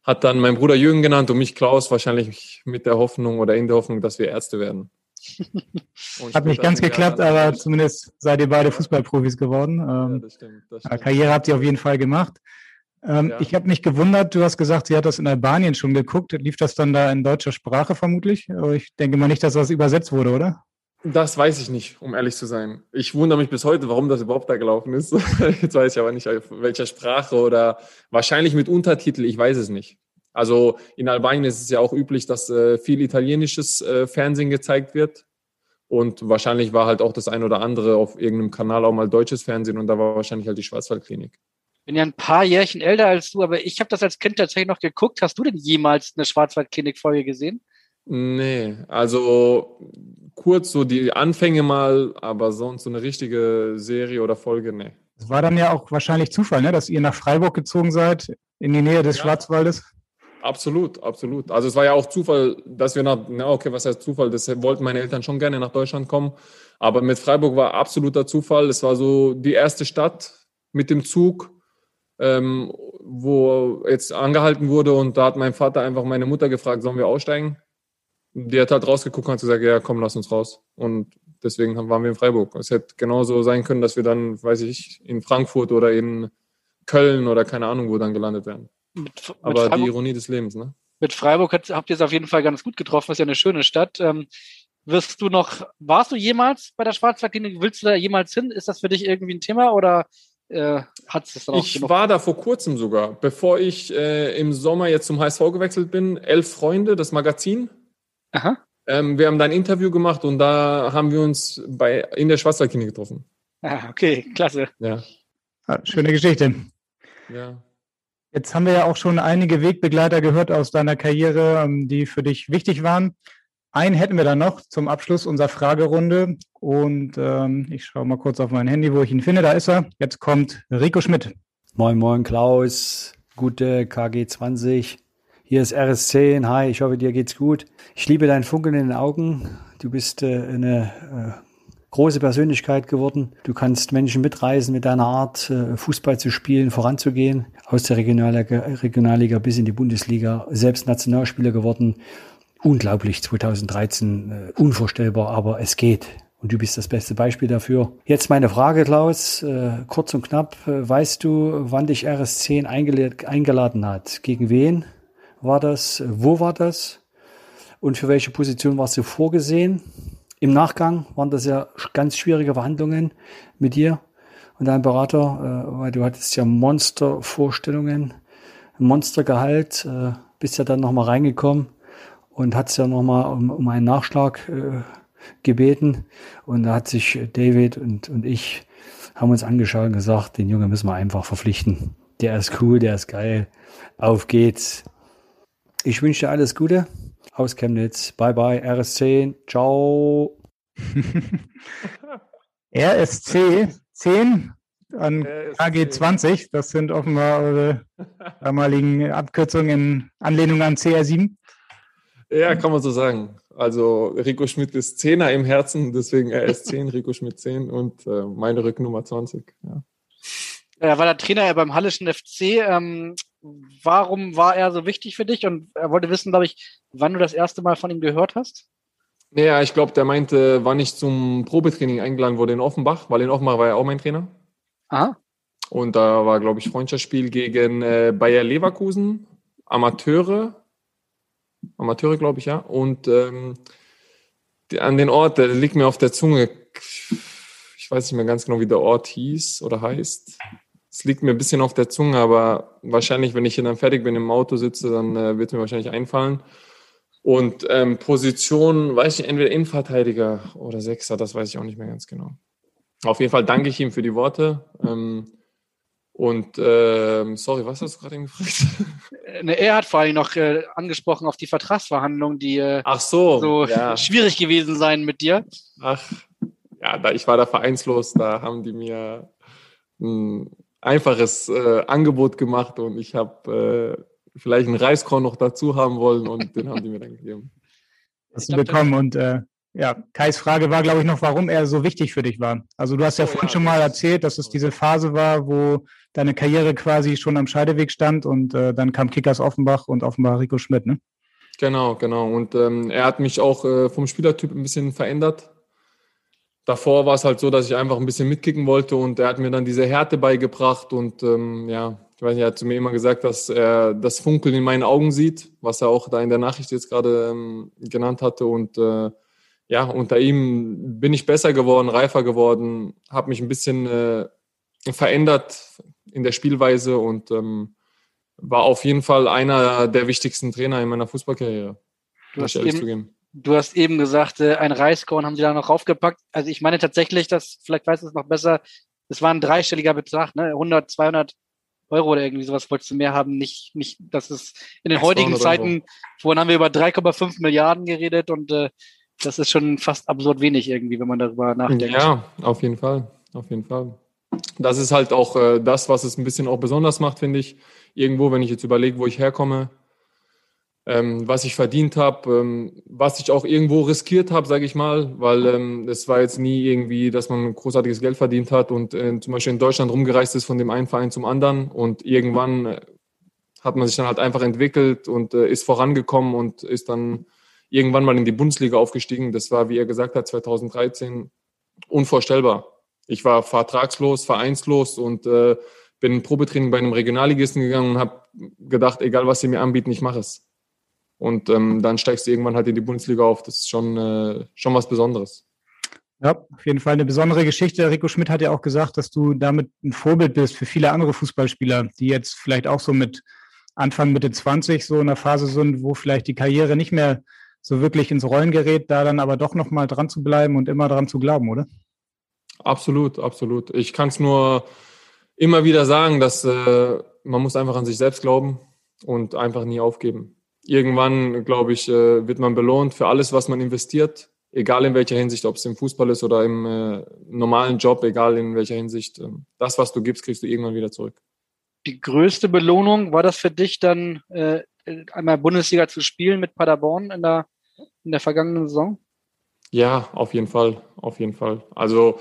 hat dann meinen Bruder Jürgen genannt und mich Klaus, wahrscheinlich mit der Hoffnung oder in der Hoffnung, dass wir Ärzte werden. Hat nicht ganz geklappt, aber zumindest seid ihr beide Fußballprofis geworden. Ähm, Ja, das stimmt, das stimmt. Karriere habt ihr auf jeden Fall gemacht. Ähm, Ja. Ich habe mich gewundert, du hast gesagt, sie hat das in Albanien schon geguckt. Lief das dann da in deutscher Sprache vermutlich? Aber ich denke mal nicht, dass das übersetzt wurde, oder? Das weiß ich nicht, um ehrlich zu sein. Ich wundere mich bis heute, warum das überhaupt da gelaufen ist. Jetzt weiß ich aber nicht, auf welcher Sprache oder wahrscheinlich mit Untertitel, ich weiß es nicht. Also in Albanien ist es ja auch üblich, dass äh, viel italienisches äh, Fernsehen gezeigt wird. Und wahrscheinlich war halt auch das ein oder andere auf irgendeinem Kanal auch mal deutsches Fernsehen und da war wahrscheinlich halt die Schwarzwaldklinik. bin ja ein paar Jährchen älter als du, aber ich habe das als Kind tatsächlich noch geguckt. Hast du denn jemals eine Schwarzwaldklinik-Folge gesehen? Nee, also kurz so die Anfänge mal, aber sonst so eine richtige Serie oder Folge, nee. Es war dann ja auch wahrscheinlich Zufall, ne, dass ihr nach Freiburg gezogen seid, in die Nähe des ja. Schwarzwaldes. Absolut, absolut. Also es war ja auch Zufall, dass wir nach, na okay, was heißt Zufall? Das wollten meine Eltern schon gerne nach Deutschland kommen. Aber mit Freiburg war absoluter Zufall. Es war so die erste Stadt mit dem Zug, ähm, wo jetzt angehalten wurde und da hat mein Vater einfach meine Mutter gefragt, sollen wir aussteigen? Die hat halt rausgeguckt und hat gesagt, ja, komm, lass uns raus. Und deswegen waren wir in Freiburg. Es hätte genauso sein können, dass wir dann, weiß ich, in Frankfurt oder in Köln oder keine Ahnung, wo dann gelandet wären. Mit, Aber Freiburg, die Ironie des Lebens, ne? Mit Freiburg habt, habt ihr es auf jeden Fall ganz gut getroffen, ist ja eine schöne Stadt. Ähm, wirst du noch, warst du jemals bei der Schwarzwaldklinik? Willst du da jemals hin? Ist das für dich irgendwie ein Thema oder äh, hat es dann auch Ich genug? war da vor kurzem sogar, bevor ich äh, im Sommer jetzt zum HSV gewechselt bin. Elf Freunde, das Magazin. Aha. Ähm, wir haben da ein Interview gemacht und da haben wir uns bei, in der Schwarzwaldklinik getroffen. Ah, okay, klasse. Ja. Ah, schöne Geschichte. Ja. Jetzt haben wir ja auch schon einige Wegbegleiter gehört aus deiner Karriere, ähm, die für dich wichtig waren. Einen hätten wir dann noch zum Abschluss unserer Fragerunde. Und ähm, ich schaue mal kurz auf mein Handy, wo ich ihn finde. Da ist er. Jetzt kommt Rico Schmidt. Moin, moin, Klaus. Gute KG20. Hier ist RS10. Hi, ich hoffe, dir geht's gut. Ich liebe dein Funkeln in den Augen. Du bist äh, eine äh, große Persönlichkeit geworden. Du kannst Menschen mitreisen mit deiner Art, äh, Fußball zu spielen, voranzugehen. Aus der Regionalliga, Regionalliga bis in die Bundesliga. Selbst Nationalspieler geworden. Unglaublich, 2013. Äh, unvorstellbar, aber es geht. Und du bist das beste Beispiel dafür. Jetzt meine Frage, Klaus, äh, kurz und knapp. weißt du, wann dich RS10 eingeladen hat? Gegen wen? War das? Wo war das? Und für welche Position warst du vorgesehen? Im Nachgang waren das ja ganz schwierige Verhandlungen mit dir und deinem Berater, äh, weil du hattest ja Monstervorstellungen, Monstergehalt, äh, bist ja dann nochmal reingekommen und hast ja nochmal um, um einen Nachschlag äh, gebeten. Und da hat sich David und, und ich haben uns angeschaut und gesagt, den Jungen müssen wir einfach verpflichten. Der ist cool, der ist geil. Auf geht's. Ich wünsche dir alles Gute aus Chemnitz. Bye bye, RSC. Ciao. RSC 10 an KG 20. Das sind offenbar eure damaligen Abkürzungen in Anlehnung an CR7. Ja, kann man so sagen. Also Rico Schmidt ist Zehner im Herzen, deswegen RS10, Rico Schmidt 10 und äh, meine Rücknummer 20. Ja. Er war der Trainer beim Hallischen FC. Ähm, warum war er so wichtig für dich? Und er wollte wissen, glaube ich, wann du das erste Mal von ihm gehört hast? Naja, ich glaube, der meinte, wann ich zum Probetraining eingeladen wurde in Offenbach, weil in Offenbach war er auch mein Trainer. Aha. Und da war, glaube ich, Freundschaftsspiel gegen äh, Bayer Leverkusen, Amateure. Amateure, glaube ich, ja. Und ähm, die, an den Ort, der liegt mir auf der Zunge. Ich weiß nicht mehr ganz genau, wie der Ort hieß oder heißt. Es liegt mir ein bisschen auf der Zunge, aber wahrscheinlich, wenn ich hier dann fertig bin im Auto sitze, dann äh, wird mir wahrscheinlich einfallen. Und ähm, Position, weiß ich, entweder Innenverteidiger oder Sechser, das weiß ich auch nicht mehr ganz genau. Auf jeden Fall danke ich ihm für die Worte. Ähm, und ähm, sorry, was hast du gerade gefragt? Ne, er hat vor allem noch äh, angesprochen auf die Vertragsverhandlungen, die äh, Ach so, so ja. schwierig gewesen seien mit dir. Ach, ja, da, ich war da vereinslos, da haben die mir ein einfaches äh, Angebot gemacht und ich habe äh, vielleicht einen Reiskorn noch dazu haben wollen und den haben die mir dann gegeben. Hast du bekommen und äh, ja, Kais Frage war, glaube ich, noch, warum er so wichtig für dich war. Also du hast ja oh, vorhin ja, schon mal erzählt, dass es diese Phase war, wo deine Karriere quasi schon am Scheideweg stand und äh, dann kam Kickers Offenbach und offenbar Rico Schmidt, ne? Genau, genau. Und ähm, er hat mich auch äh, vom Spielertyp ein bisschen verändert davor war es halt so, dass ich einfach ein bisschen mitkicken wollte und er hat mir dann diese Härte beigebracht und ähm, ja, ich weiß nicht, er hat zu mir immer gesagt, dass er das Funkeln in meinen Augen sieht, was er auch da in der Nachricht jetzt gerade ähm, genannt hatte und äh, ja, unter ihm bin ich besser geworden, reifer geworden, habe mich ein bisschen äh, verändert in der Spielweise und ähm, war auf jeden Fall einer der wichtigsten Trainer in meiner Fußballkarriere. Du hast, eben, Du hast eben gesagt, äh, ein Reiskorn haben sie da noch raufgepackt. Also ich meine tatsächlich, dass, vielleicht weißt du es noch besser, es war ein dreistelliger Betrag, ne? 100, 200 Euro oder irgendwie sowas wolltest du mehr haben. Nicht, nicht, das ist in den heutigen Zeiten, vorhin haben wir über 3,5 Milliarden geredet und äh, das ist schon fast absurd wenig irgendwie, wenn man darüber nachdenkt. Ja, auf jeden Fall. Auf jeden Fall. Das ist halt auch äh, das, was es ein bisschen auch besonders macht, finde ich. Irgendwo, wenn ich jetzt überlege, wo ich herkomme, ähm, was ich verdient habe, ähm, was ich auch irgendwo riskiert habe, sage ich mal, weil ähm, es war jetzt nie irgendwie, dass man großartiges Geld verdient hat und äh, zum Beispiel in Deutschland rumgereist ist von dem einen Verein zum anderen und irgendwann äh, hat man sich dann halt einfach entwickelt und äh, ist vorangekommen und ist dann irgendwann mal in die Bundesliga aufgestiegen. Das war, wie er gesagt hat, 2013 unvorstellbar. Ich war vertragslos, vereinslos und äh, bin in Probetraining bei einem Regionalligisten gegangen und habe gedacht, egal was sie mir anbieten, ich mache es. Und ähm, dann steigst du irgendwann halt in die Bundesliga auf. Das ist schon, äh, schon was Besonderes. Ja, auf jeden Fall eine besondere Geschichte. Rico Schmidt hat ja auch gesagt, dass du damit ein Vorbild bist für viele andere Fußballspieler, die jetzt vielleicht auch so mit Anfang, Mitte 20 so in der Phase sind, wo vielleicht die Karriere nicht mehr so wirklich ins Rollen gerät, da dann aber doch nochmal dran zu bleiben und immer dran zu glauben, oder? Absolut, absolut. Ich kann es nur immer wieder sagen, dass äh, man muss einfach an sich selbst glauben und einfach nie aufgeben irgendwann, glaube ich, äh, wird man belohnt für alles, was man investiert, egal in welcher Hinsicht, ob es im Fußball ist oder im äh, normalen Job, egal in welcher Hinsicht. Ähm, das, was du gibst, kriegst du irgendwann wieder zurück. Die größte Belohnung war das für dich dann, äh, einmal Bundesliga zu spielen mit Paderborn in der, in der vergangenen Saison? Ja, auf jeden Fall, auf jeden Fall. Also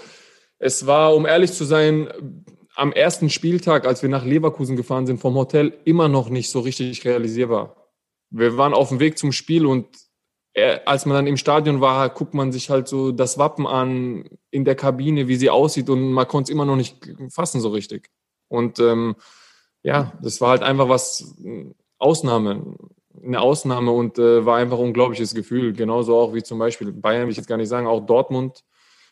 es war, um ehrlich zu sein, am ersten Spieltag, als wir nach Leverkusen gefahren sind vom Hotel, immer noch nicht so richtig realisierbar wir waren auf dem Weg zum Spiel und als man dann im Stadion war, guckt man sich halt so das Wappen an in der Kabine, wie sie aussieht und man konnte es immer noch nicht fassen so richtig. Und ähm, ja, das war halt einfach was Ausnahme, eine Ausnahme und äh, war einfach ein unglaubliches Gefühl. Genauso auch wie zum Beispiel Bayern, will ich jetzt gar nicht sagen, auch Dortmund.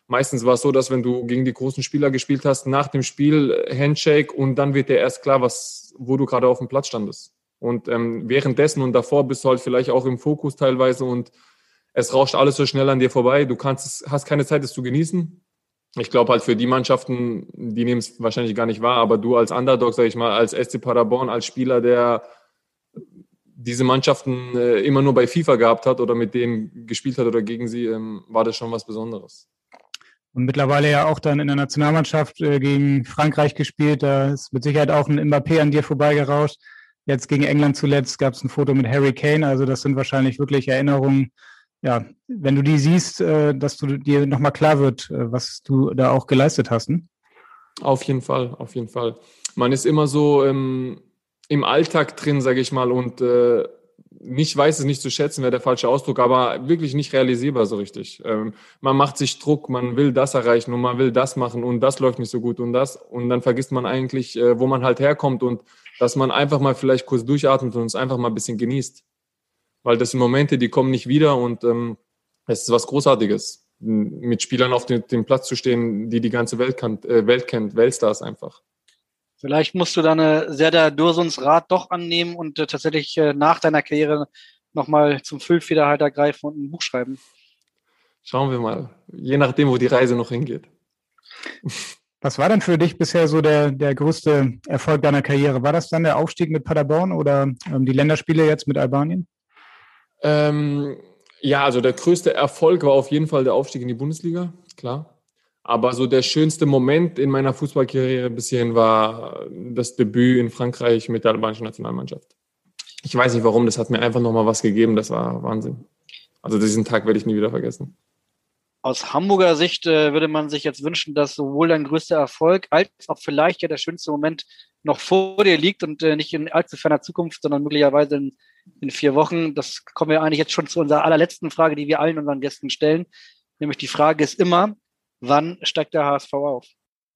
Meistens war es so, dass wenn du gegen die großen Spieler gespielt hast, nach dem Spiel Handshake und dann wird dir erst klar, was, wo du gerade auf dem Platz standest. Und ähm, währenddessen und davor bist du halt vielleicht auch im Fokus teilweise und es rauscht alles so schnell an dir vorbei. Du kannst, hast keine Zeit, es zu genießen. Ich glaube halt für die Mannschaften, die nehmen es wahrscheinlich gar nicht wahr, aber du als Underdog, sag ich mal, als SC Paderborn, als Spieler, der diese Mannschaften äh, immer nur bei FIFA gehabt hat oder mit denen gespielt hat oder gegen sie, ähm, war das schon was Besonderes. Und mittlerweile ja auch dann in der Nationalmannschaft äh, gegen Frankreich gespielt. Da ist mit Sicherheit auch ein Mbappé an dir vorbeigerauscht. Jetzt gegen England zuletzt gab es ein Foto mit Harry Kane. Also das sind wahrscheinlich wirklich Erinnerungen. Ja, wenn du die siehst, äh, dass du dir nochmal klar wird, äh, was du da auch geleistet hast. Ne? Auf jeden Fall, auf jeden Fall. Man ist immer so ähm, im Alltag drin, sage ich mal, und äh, nicht weiß es nicht zu schätzen, wäre der falsche Ausdruck, aber wirklich nicht realisierbar so richtig. Ähm, man macht sich Druck, man will das erreichen und man will das machen und das läuft nicht so gut und das und dann vergisst man eigentlich, äh, wo man halt herkommt und dass man einfach mal vielleicht kurz durchatmet und es einfach mal ein bisschen genießt. Weil das sind Momente, die kommen nicht wieder und ähm, es ist was Großartiges, mit Spielern auf dem, dem Platz zu stehen, die die ganze Welt, kann, äh, Welt kennt, Weltstars einfach. Vielleicht musst du deine Serdar Dursuns Rat doch annehmen und äh, tatsächlich äh, nach deiner Karriere nochmal zum Füllfederhalter greifen und ein Buch schreiben. Schauen wir mal, je nachdem, wo die Reise noch hingeht. Was war denn für dich bisher so der, der größte Erfolg deiner Karriere? War das dann der Aufstieg mit Paderborn oder ähm, die Länderspiele jetzt mit Albanien? Ähm, ja, also der größte Erfolg war auf jeden Fall der Aufstieg in die Bundesliga, klar. Aber so der schönste Moment in meiner Fußballkarriere bisher war das Debüt in Frankreich mit der albanischen Nationalmannschaft. Ich weiß nicht warum, das hat mir einfach nochmal was gegeben, das war Wahnsinn. Also diesen Tag werde ich nie wieder vergessen aus Hamburger Sicht äh, würde man sich jetzt wünschen, dass sowohl dein größter Erfolg als auch vielleicht ja der schönste Moment noch vor dir liegt und äh, nicht in allzu ferner Zukunft, sondern möglicherweise in, in vier Wochen. Das kommen wir eigentlich jetzt schon zu unserer allerletzten Frage, die wir allen unseren Gästen stellen. Nämlich die Frage ist immer, wann steigt der HSV auf?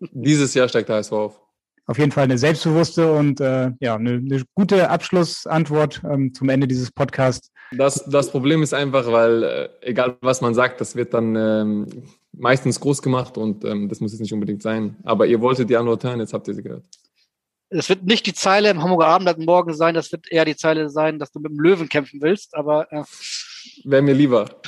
Dieses Jahr steigt der HSV auf auf jeden Fall eine selbstbewusste und äh, ja, eine, eine gute Abschlussantwort ähm, zum Ende dieses Podcasts. Das, das Problem ist einfach, weil äh, egal was man sagt, das wird dann ähm, meistens groß gemacht und ähm, das muss jetzt nicht unbedingt sein. Aber ihr wolltet die Antwort hören, jetzt habt ihr sie gehört. Es wird nicht die Zeile im Hamburger Abendblatt morgen sein, das wird eher die Zeile sein, dass du mit dem Löwen kämpfen willst, aber äh, wäre mir lieber.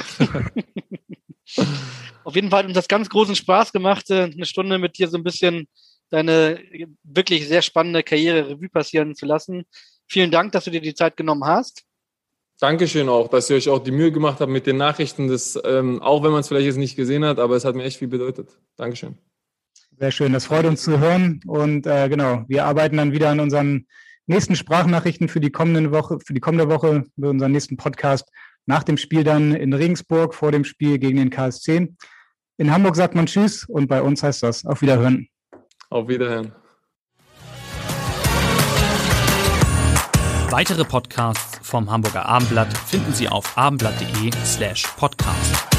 Auf jeden Fall hat uns das ganz großen Spaß gemacht, äh, eine Stunde mit dir so ein bisschen deine wirklich sehr spannende Karriere Revue passieren zu lassen. Vielen Dank, dass du dir die Zeit genommen hast. Dankeschön auch, dass ihr euch auch die Mühe gemacht habt mit den Nachrichten. Das, ähm, auch wenn man es vielleicht jetzt nicht gesehen hat, aber es hat mir echt viel bedeutet. Dankeschön. Sehr schön, das freut uns zu hören. Und äh, genau, wir arbeiten dann wieder an unseren nächsten Sprachnachrichten für die kommende Woche, für die kommende Woche, für unseren nächsten Podcast. Nach dem Spiel dann in Regensburg, vor dem Spiel gegen den KSC. In Hamburg sagt man Tschüss und bei uns heißt das auf Wiederhören. Auf Wiederhören. Weitere Podcasts vom Hamburger Abendblatt finden Sie auf abendblatt.de slash podcast.